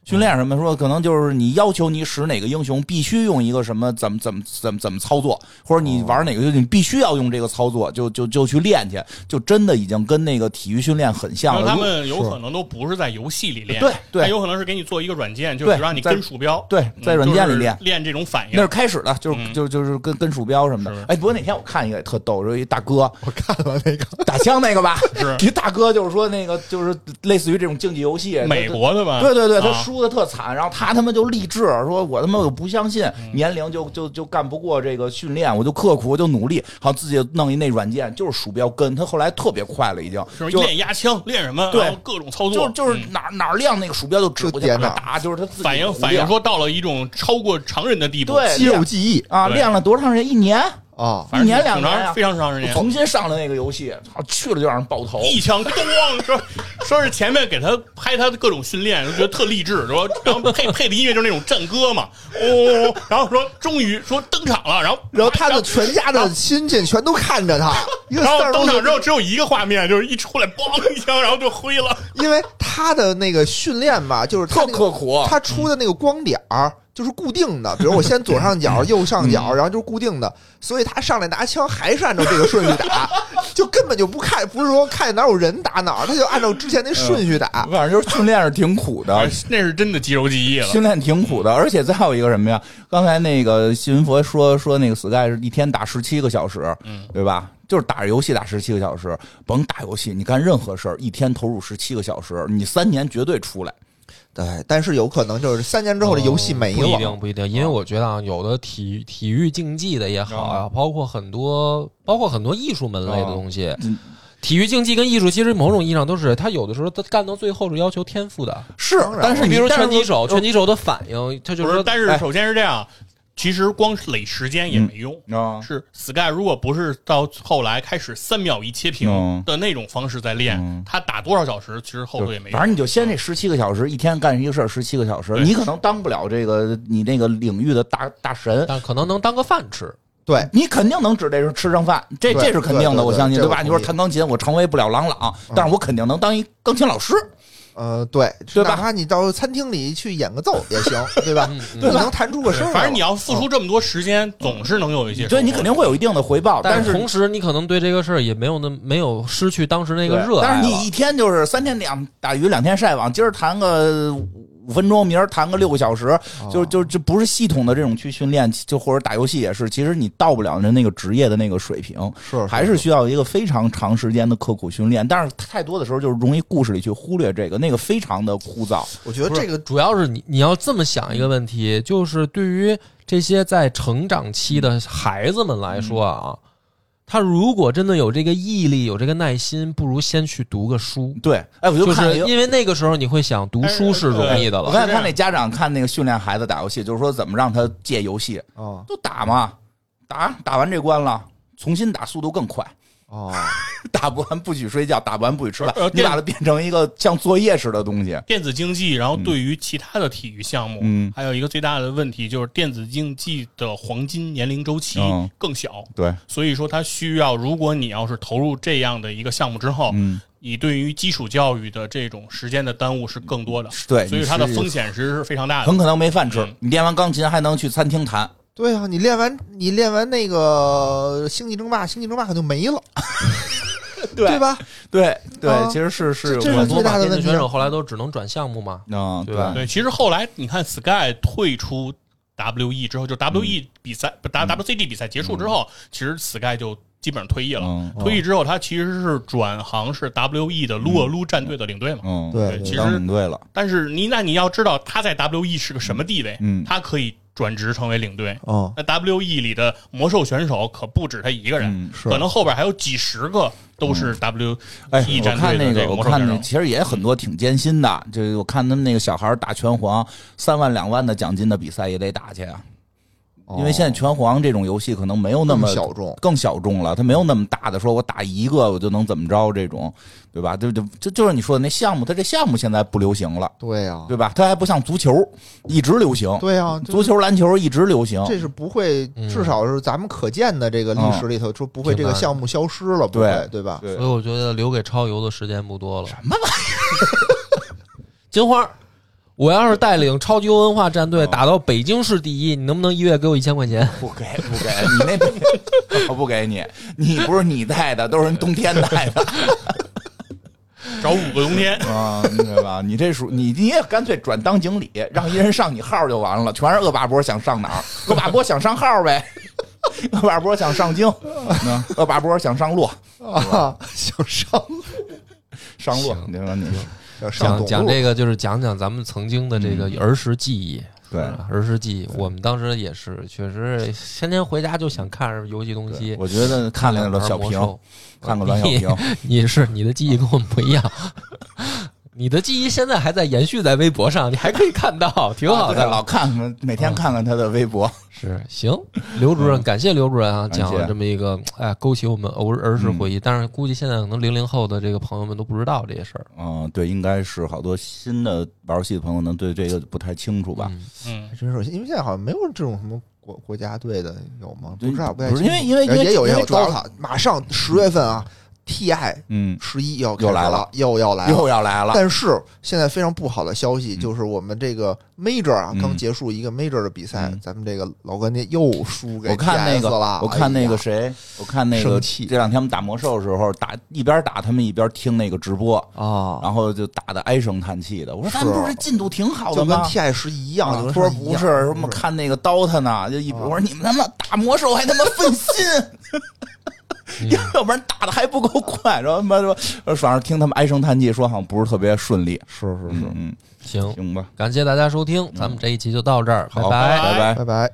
训练什么？说可能就是你要求你使哪个英雄必须用一个什么怎么怎么怎么怎么操作，或者你玩哪个游戏你必须要用这个操作，就就就去练去，就真的已经跟那个体育训练很像了。
后他们有可能都不是在游戏里练，
对对
他有可能是给你做一个软件，就
对
是让你
在
跟鼠标，
对
嗯
在软件里练
练这种反应
那是。开始的，就是、
嗯
就就是跟跟鼠标什么的。哎，不过那天我看一个特逗，说一大哥
我看了那个，
打枪那个吧，
是
一大哥就是说那个就是类似于这种竞技游戏，
美国的吧？
对对对，他
啊
输的特惨，然后他他妈就励志说，我他妈我不相信
嗯
年龄就就就干不过这个训练，我就刻苦，我就努力，好自己弄一那软件，就是鼠标跟，他后来特别快了，已经
就是练压枪，练什么？
对
各种操
就
作，
就就是
嗯
哪哪儿亮那个鼠标就指过去打，就是他自己
反应反应说到了一种超过常人的地步。
对
肌肉记忆
啊，练了多长时间？一年。
啊，
反正
一年两年啊
非常长时间。
重新上了那个游戏，操，去了就让人爆头。
一枪咣，说说是前面给他拍他的各种训练，就觉得特励志，说然后配配的音乐就是那种战歌嘛，哦，然后说终于说登场了，然后
然后他的全家的亲戚全都看着他，
然后登场之后只有一个画面，就是一出来嘣一枪，然后就灰了。
因为他的那个训练吧，就是
特
那个
刻苦，
他出的那个光点儿就是固定的，比如我先左上角、右上角，然后就是固定的，所以他上来拿枪还是按照这个顺序打，就根本就不看，不是说看哪有人打哪儿，他就按照之前那顺序打。
反正就是训练是挺苦的，
那是真的肌肉记忆了。
训练挺苦的，而且再有一个什么呀？刚才那个新闻佛说说那个 Sky 是一天打十七个小时，
嗯，
对吧？就是打着游戏打十七个小时，甭打游戏，你干任何事儿，一天投入十七个小时，你三年绝对出来。
对，但是有可能就是三年之后这游戏没
不一。定不一定，因为我觉得啊，有的体体育竞技的也好啊，包括很多包括很多艺术门类的东西
嗯。
体育竞技跟艺术其实某种意义上都是，他有的时候他干到最后是要求天赋的。
是，但是
你比如说拳击手，拳击手的反应，他就
是，但是首先是这样，其实光是垒时间也没用。
啊，
是 Sky 如果不是到后来开始三秒一切屏
嗯
的那种方式在练，
嗯
他打多少小时，其实后头也没用。
反正你就先这十七个小时，一天干一个事儿十七个小时，你可能当不了这个你那个领域的大大神，
但可能能当个饭吃。
对，
你肯定能指这是吃上饭，这这是肯定的，我相信，对吧？你说弹钢琴，我成为不了郎朗，但是我肯定能当一钢琴老师。
呃，对，
对吧
哪怕你到餐厅里去演个奏也行，对吧？
对
吧能弹出个声来。
反正你要付出这么多时间，总是能有一些。
对你肯定会有一定的回报，但是
同时，你可能对这个事儿也没有那没有失去当时那个热爱。
但是你一天就是三天两打鱼两天晒网，今儿弹个五分钟，明儿弹个六个小时，
哦
就就就不是系统的这种去训练，就或者打游戏也是，其实你到不了人那个职业的那个水平，
是
还是需要一个非常长时间的刻苦训练。但是太多的时候就是容易故事里去忽略这个，那个非常的枯燥。
我觉得这个
主要是你你要这么想一个问题，就是对于这些在成长期的孩子们来说啊，他如果真的有这个毅力，有这个耐心，不如先去读个书。
对，哎，我就
就是
看
因为那个时候你会想读书是容易的了，
我看那家长看那个训练孩子打游戏，就是说怎么让他戒游戏，
啊
就打嘛，打打完这关了，重新打速度更快。
哦，
打不完不许睡觉，打不完不许吃饭你把它变成一个像作业似的东西。
电子竞技，然后对于其他的体育项目，
嗯。
还有一个最大的问题就是电子竞技的黄金年龄周期
嗯
更小，
对，
所以说它需要，如果你要是投入这样的一个项目之后，
嗯，
你对于基础教育的这种时间的耽误是更多的，
对，
所以它的风险其实是非常大的。
很。可能没饭吃
嗯。
你练完钢琴还能去餐厅弹，
对啊，你练完你练完那个星际争霸，星际争霸可就没了，对。吧？
对对
啊，
其实是是有
这是
关系
最大的
选手后来都只能转项目嘛。
嗯，
对吧？
对，其实后来你看 Sky 退出 WE 之后，就 WE 比赛不 WCG 比赛结束之后，其实 Sky 就基本上退役了。
嗯
退役之后，他其实是转行是 WE 的撸啊撸战队的领队嘛。
嗯，
对
对其实
当领队了，
但是你那你要知道他在 WE 是个什么地位，
嗯。
他可以转职成为领队。
哦，
那 WE 里的魔兽选手可不止他一个人，可能后边还有几十个都是 WE
哎，我
战
看那个，我看那。其实也很多挺艰辛的。这我看他们那个小孩打拳皇，三万两万的奖金的比赛也得打去啊。因为现在拳皇这种游戏可能没有那么
小众。
更小众了，它没有那么大的说我打一个我就能怎么着这种，对吧？就就就就是你说的那项目，它这项目现在不流行了，
对呀，
对吧？它还不像足球一直流行，
对呀，
足球、篮球一直流行，
这是不会，
嗯。
至少是咱们可见的这个历史里头，说不会这个项目消失了，不会，
对。
对吧？
所以我觉得留给超游的时间不多了。
什么玩意儿？
金花，我要是带领超级文化战队
哦
打到北京市第一，你能不能一月给我一千块钱？
不给不给，你那我不给你，你不是你带的，都是人冬天带的
找五个冬天，
啊，对吧？你这属你你也干脆转当经理，让一人上你号就完了，全是恶霸波想上哪儿，恶霸波想上号呗。恶霸波想上京，嗯恶霸波想上洛，
啊，想上
上洛，你说？
你说
讲讲这个，就是讲讲咱们曾经的这个儿时记忆。
对
儿时记忆，我们当时也是，确实天天回家就想看游戏东西。
我觉得看了个小屏，
玩魔兽
看个栾小
你
平，
你是你的记忆跟我们不一样。你的记忆现在还在延续在微博上，你还可以看到，挺好的。
啊老看看，每天看看他的微博。
是行，刘主任，感谢刘主任啊，讲了这么一个，哎，勾起我们儿儿时回忆。但是估计现在可能零零后的这个朋友们都不知道这些事儿。
嗯，对，应该是好多新的玩游戏的朋友能对这个不太清楚吧？
嗯
嗯
还真是，因为现在好像没有这种什么国国家队的，有吗？不知道，不太
因为因为因为
也有也有
因为主要
DOTA，马上十月份啊，TI
嗯，
十一要
又来了
了，又要来了，
又要来了。
但是现在非常不好的消息
嗯。
就是，我们这个 Major 啊，
嗯。
刚结束一个 Major 的比赛
嗯，
咱们这个老干爹又输给
我看那个
了，，
我看那个谁，我看那个
生气。
这两天我们打魔兽的时候，打一边打他们一边听那个直播，
啊，
然后就打的唉声叹气的。我说
是
咱们不是进度挺好
就跟
的吗
？TI 十一样，就跟
啊他说
上一样
不是，什么看那个 DOTA 呢？就一
啊。
我说你们他妈打魔兽还他妈分心，要不然打的还不够快。然后他妈说，反正听他们唉声叹气，说好像不是特别顺利。
是是是，
嗯，
行，
行吧，
感谢大家收听，咱们这一期就到这儿，拜拜。
拜拜。
拜拜。